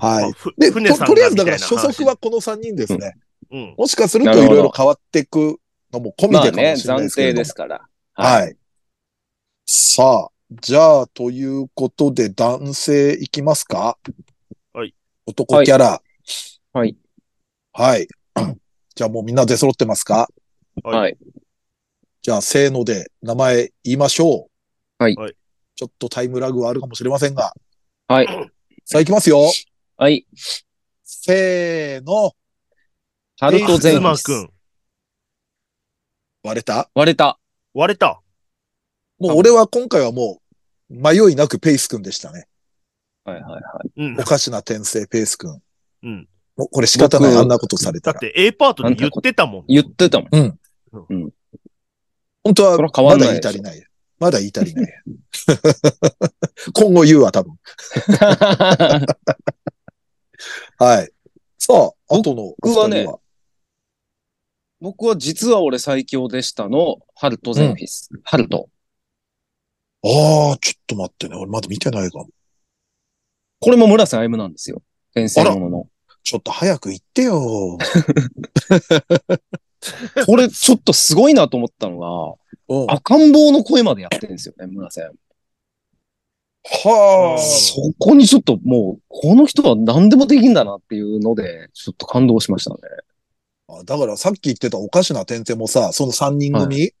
はい。で、船さんがととりあえずだからみたいな話初速はこの3人ですね。うん。もしかするといろいろ変わっていくのも込みまあね、でかもしれない暫ですけれども定ですから。はい。さあ、じゃあ、ということで、男性いきますか？はい。男キャラ。はい。はい。じゃあもうみんな出揃ってますか？はいはい。じゃあ、せーので名前言いましょう。はいはいちょっとタイムラグはあるかもしれませんが。はい。さあ、いきますよ。はい。せーの。ハルトゼンス。割れた？割れた。割れた。もう俺は今回はもう、迷いなくペイス君でしたね。はいはいはい。うんお。かしな転生ペイス君。うん。もうこれ仕方ない。僕あんなことされたら。だって A パートで言ってたもん。言ってたもん。本当はそれは変わまだ言い足りない。まだ言い足りない。今後言うわ、多分。はい。さあ、あとの。僕はね僕は実は俺最強でしたの、ハルトゼンフィス。ハルト。ああ、ちょっと待ってね。俺まだ見てないかも。これも村瀬歩夢なんですよ。転生ものの。ちょっと早く言ってよ。これちょっとすごいなと思ったのが、うん、赤ん坊の声までやってるんですよね、村瀬歩はあ。そこにちょっともう、この人は何でもできんだなっていうので、ちょっと感動しましたね。あだからさっき言ってたおかしな点々もさ、その3人組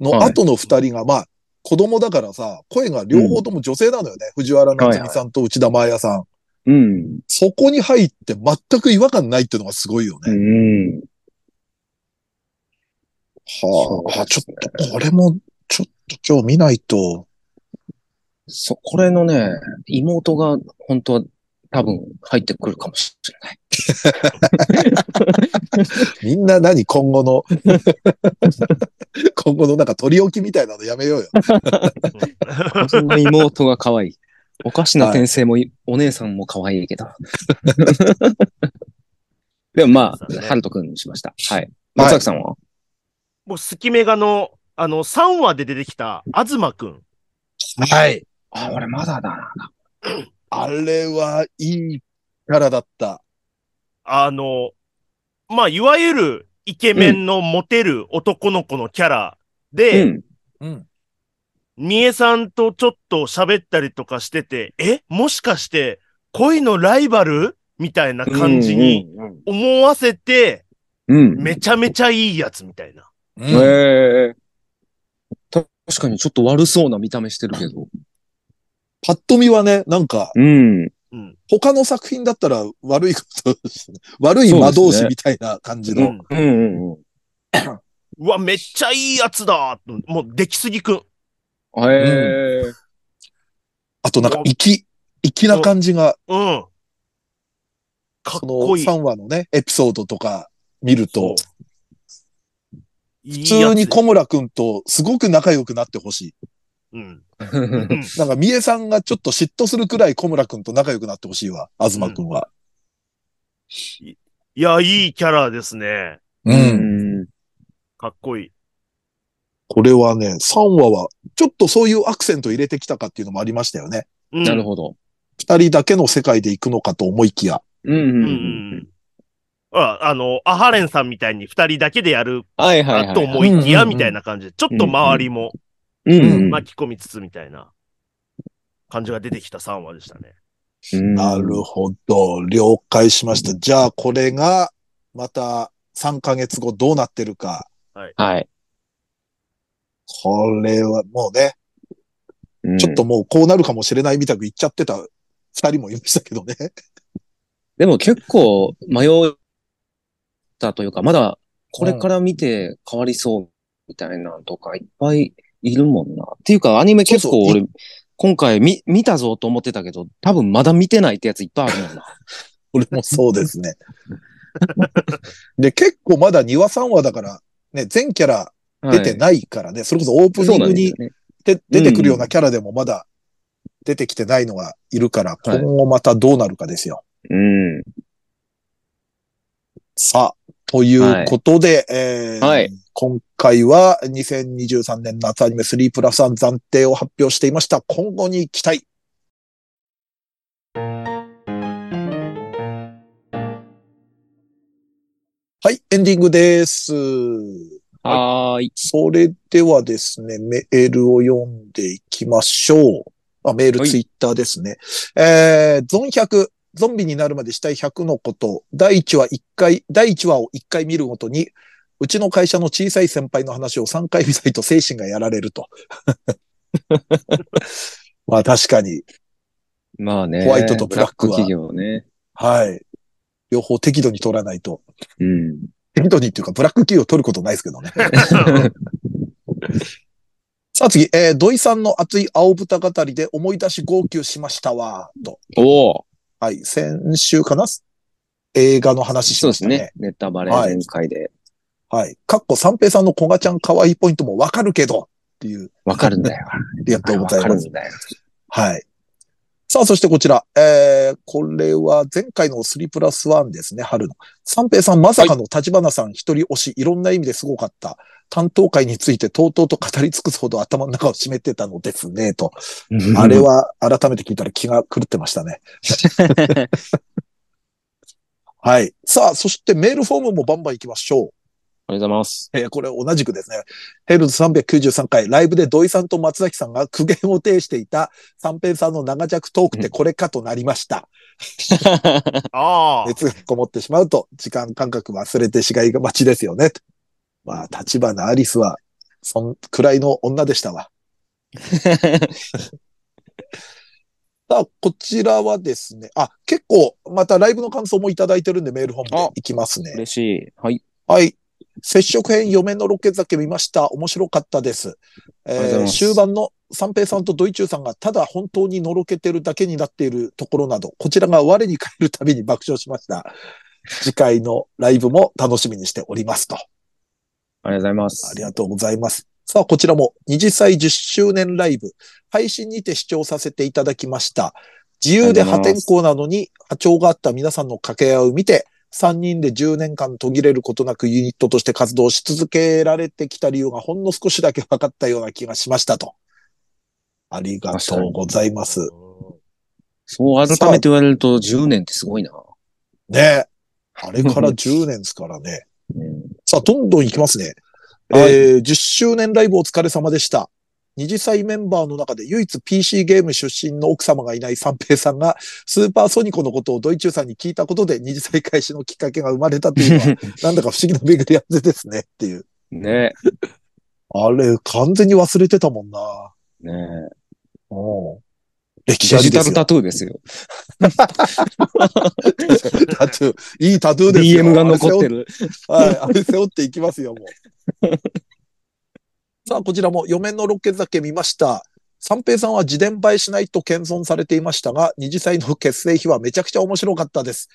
のはい後の2人が、まあ、子供だからさ、声が両方とも女性なのよね。藤原夏美さんと内田真彩さん。うん。そこに入って全く違和感ないっていうのがすごいよね。うん。はあ、あ、ちょっと、これも、ちょっと今日見ないと。そ、これのね、妹が本当は多分入ってくるかもしれない。みんな何今後の、今後のなんか取り置きみたいなのやめようよ。その妹が可愛い。おかしな転生もい、お姉さんも可愛いけど。でもまあ、ハルト君にしました。はい。松崎さんは、もう、スキメガの、あの、3話で出てきた、東くん。はい。あ、俺まだだな。あれはいいキャラだった。あの、まあ、いわゆるイケメンのモテる男の子のキャラで、うん。うん。みえさんとちょっと喋ったりとかしてて、え？もしかして恋のライバル？みたいな感じにうん。思わせて、うん。めちゃめちゃいいやつみたいな。うんへえ。確かにちょっと悪そうな見た目してるけど。パッと見はね、なんか、うん。うん。他の作品だったら悪いこと、悪い魔導士みたいな感じの。うんうんうんうん。うわ、めっちゃいいやつだもう、出来すぎくん。へえ。あとなんか、粋、粋な感じが、うん。かっそのこいい。3話のね、エピソードとか見ると、普通に小村くんとすごく仲良くなってほしい。うん。なんか、三重さんがちょっと嫉妬するくらい小村くんと仲良くなってほしいわ、東くんは。いや、いいキャラですね。う。うんん。かっこいい。これはね、3話は、ちょっとそういうアクセント入れてきたかっていうのもありましたよね。うんなるほど。二人だけの世界で行くのかと思いきや。うんうんううんうんん。ああの、アハレンさんみたいに二人だけでやるはいはいはい。かと思いきや、うんみたいな感じで、ちょっと周りもうんうん。巻き込みつつみたいな感じが出てきた3話でしたね。うんなるほど。了解しました。じゃあ、これが、また3ヶ月後どうなってるか。はい。これはもうね、うんちょっともうこうなるかもしれないみたく言っちゃってた二人もいましたけどね。でも結構迷ったというか、まだこれから見て変わりそうみたいなのとかいっぱいいるもんな。っていうかアニメ結構俺、今回見、見たぞと思ってたけど、多分まだ見てないってやついっぱいあるもんな。俺もそうですね。で、結構まだ2話3話だから、ね、全キャラ出ていないからね、それこそオープニングにでね。で出てくるようなキャラでもまだ出てきてないのがいるから、はい今後またどうなるかですよ。うん。さあ、ということで、えーはい今回は2023年夏アニメ3プラス1暫定を発表していました。今後に期待。はい、エンディングです。はーい。それではですね、メールを読んでいきましょう。あメール、はいツイッターですね。えー、ゾン100、ゾンビになるまでしたい100のこと、第1話1回、第1話を1回見るごとに、うちの会社の小さい先輩の話を3回見ないと精神がやられると。まあ確かに、まあね。ホワイトとブラックは企業ね。はい。両方適度に取らないと。うん。適度にっていうか、ブラックキーを取ることないですけどね。さあ次、えー土井さんの熱い青豚語りで思い出し号泣しましたわ、と。おお。はい、先週かな？映画の話しそうでましたね。すね。ネタバレはい全開で。はい。かっこ三平さんの小賀ちゃん可愛いポイントもわかるけど、っていう、わかるんだよ。ありがとうございます。わかるんだよ。はい。さあ、そしてこちら、えー、これは前回の3プラス1ですね、春の。三平さん、まさかの立花さん一人推し、いろんな意味ですごかった。担当会についてとうとうと語り尽くすほど頭の中を占めてたのですね、と。あれは改めて聞いたら気が狂ってましたね。はい。さあ、そしてメールフォームもバンバン行きましょう。ありがとうございます。えーこれ同じくですね、ヘルズ393回、ライブで土井さんと松崎さんが苦言を呈していた三平さんの長尺トークってこれかとなりました。ああ。熱がこもってしまうと、時間感覚忘れてしがいがちですよね。とまあ、立花アリスは、そんくらいの女でしたわ。さあ、こちらはですね、あ、結構、またライブの感想もいただいてるんでメール本でいきますね。嬉しい。はい。はい。接触編嫁のロケ酒見ました。面白かったです。えー終盤の三平さんとドイチューさんがただ本当にのろけてるだけになっているところなど、こちらが我に返るたびに爆笑しました。次回のライブも楽しみにしておりますと。ありがとうございます。ありがとうございます。さあ、こちらも20歳10周年ライブ、配信にて視聴させていただきました。自由で破天荒なのに波長があった皆さんの掛け合いを見て、3人で10年間途切れることなくユニットとして活動し続けられてきた理由がほんの少しだけ分かったような気がしましたと。ありがとうございます。そう改めて言われると10年ってすごいな。ねあれから10年ですからね。うんさあ、どんどんいきますね。はいえー10周年ライブお疲れ様でした。二次祭メンバーの中で唯一 PC ゲーム出身の奥様がいない三平さんが、スーパーソニコのことをドイチューさんに聞いたことで二次祭開始のきっかけが生まれたというのは、なんだか不思議な巡り合わせですねっていう。ねあれ、完全に忘れてたもんな。ねうん歴史。デジタルタトゥーですよ。タトゥー。いいタトゥーですよ。DM が残ってる。はい、あれ背負っていきますよ、もう。さあ、こちらも、嫁のロケ酒見ました。三平さんは自伝映えしないと謙遜されていましたが、二次祭の結成日はめちゃくちゃ面白かったです。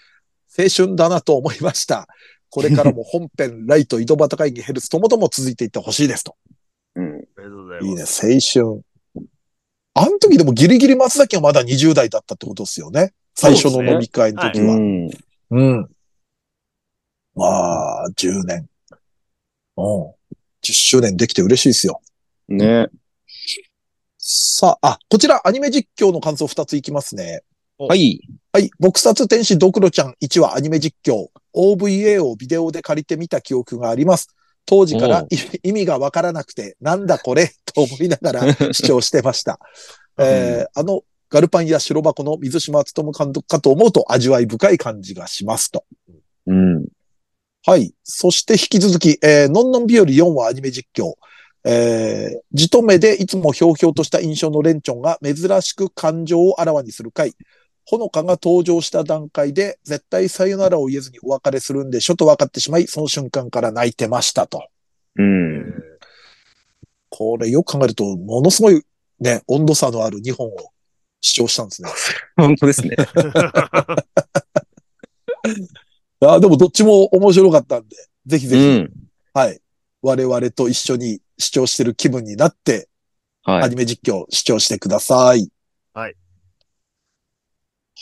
青春だなと思いました。これからも本編、ライト、井戸端会議、ヘルツともとも続いていってほしいですと。うん。ありがとうございます。いいね、青春。あの時でもギリギリ松崎はまだ20代だったってことですよね。最初の飲み会の時は。うん。うん。まあ、10年。うん。10周年できて嬉しいですよ。ね。さあ、あ、こちらアニメ実況の感想2ついきますね。はい。はい。撲殺天使ドクロちゃん1話アニメ実況。OVA をビデオで借りてみた記憶があります。当時から 意味がわからなくて、なんだこれ？と思いながら 視聴してました。えーあの、ガルパンや白箱の水島努監督かと思うと味わい深い感じがしますと。うん。はい。そして引き続き、えー、のんのん日和4話アニメ実況。えー、じとめでいつもひょうひょうとした印象のレンチョンが珍しく感情をあらわにする回。ほのかが登場した段階で絶対さよならを言えずにお別れするんでしょと分かってしまい、その瞬間から泣いてましたと。うん。これよく考えると、ものすごいね、温度差のある2本を視聴したんですね。本当ですね。あーでもどっちも面白かったんで、ぜひぜひ、うん。はい。我々と一緒に視聴してる気分になって、はい。アニメ実況視聴してください。はい。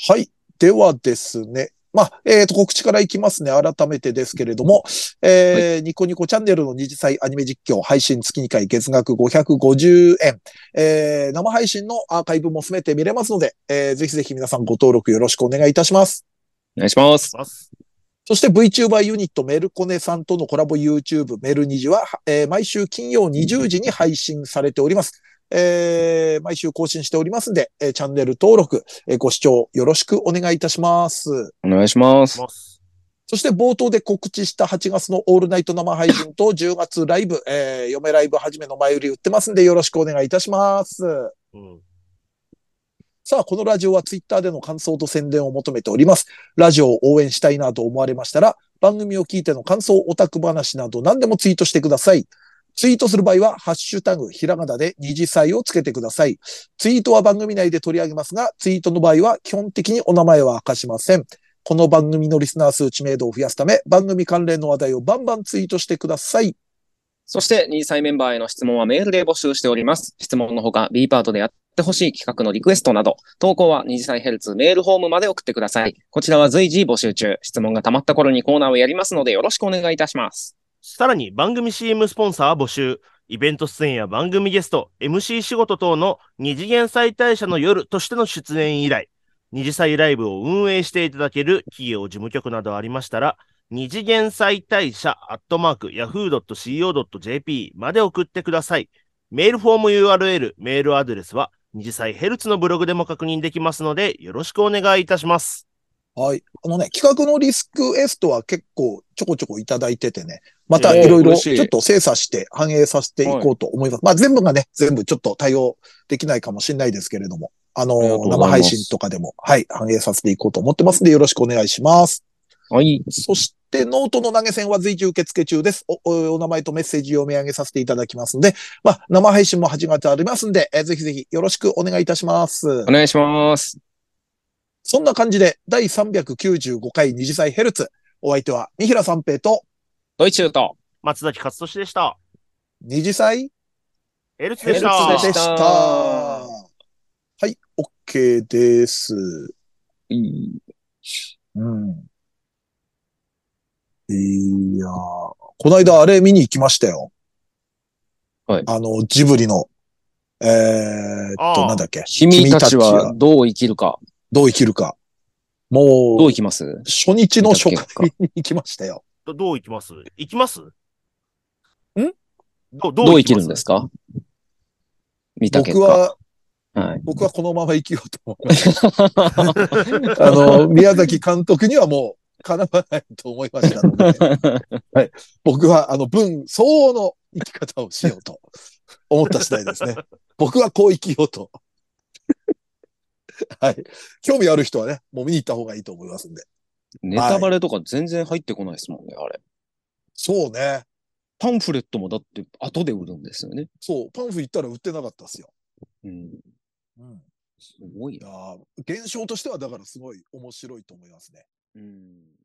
はい。ではですね。まあ、えっ、と、告知からいきますね。改めてですけれども、えーニコニコチャンネルの二次祭アニメ実況配信月2回月額550円。えー生配信のアーカイブも含めて見れますので、えーぜひぜひ皆さんご登録よろしくお願いいたします。お願いします。そして VTuber ユニットメルコネさんとのコラボ YouTube メル20は、えー毎週金曜20時に配信されております。えー毎週更新しておりますんで、えーチャンネル登録、えーご視聴よろしくお願いいたします。お願いします。ます。そして冒頭で告知した8月のオールナイト生配信と 10月ライブ、えー、嫁ライブはじめの前売り売ってますんでよろしくお願いいたします。うん。さあ、このラジオはツイッターでの感想と宣伝を求めております。ラジオを応援したいなと思われましたら、番組を聞いての感想、オタク話など何でもツイートしてください。ツイートする場合は、ハッシュタグ、ひらがなで二次祭をつけてください。ツイートは番組内で取り上げますが、ツイートの場合は基本的にお名前は明かしません。この番組のリスナー数知名度を増やすため、番組関連の話題をバンバンツイートしてください。そして、2歳メンバーへの質問はメールで募集しております。質問のほか、B パートでやってほしい企画のリクエストなど、投稿は2次歳ヘルツメールフォームまで送ってください。こちらは随時募集中。質問が溜まった頃にコーナーをやりますので、よろしくお願いいたします。さらに番組 CM スポンサー募集。イベント出演や番組ゲスト、MC 仕事等の二次元再大社の夜としての出演依頼。二次祭ライブを運営していただける企業事務局などありましたら、二次元再大社アットマーク yahoo.co.jp まで送ってください。メールフォーム URL、メールアドレスは二次祭ヘルツのブログでも確認できますので、よろしくお願いいたします。はい。あのね、企画のリスクエストは結構ちょこちょこいただいててね、またいろいろちょっと精査して反映させていこうと思います。まあ全部がね、全部ちょっと対応できないかもしれないですけれども、あのありがとうござい生配信とかでも、はい、反映させていこうと思ってますんで、よろしくお願いします。はい。そして、ノートの投げ銭は随時受付中です。お、おお名前とメッセージを読み上げさせていただきますので、まあ、生配信も8月ありますんで、えーぜひぜひよろしくお願いいたしますお。願いします。そんな感じで、第395回二次祭ヘルツ。お相手は、三平三平と、ドイチューと、松崎勝利でした。二次祭ヘルツヘルツでした。でした。はい、OK です。いいうん。いやーこの間あれ見に行きましたよ。はいあの、ジブリの、えー、っと、なんだっけ？君たちはどう生きるか。どう生きるか。もうどう生、きます？初日の初回に行きましたよ。どどう行きます？行きます？ん？どどどう生きるんですか？見た結果。僕は、はい。僕はこのまま生きようと思いました。あの、宮崎監督にはもう、かなわないと思いましたので、僕は、あの、文相応の生き方をしようと思った次第ですね。僕はこう生きようと。はい。興味ある人はね、もう見に行った方がいいと思いますんで。ネタバレとか全然入ってこないですもんね、あれ。そうね。パンフレットもだって後で売るんですよね。そう、パンフ行ったら売ってなかったですよ。うん。うん。すごいな。ー現象としてはだからすごい面白いと思いますね。うん。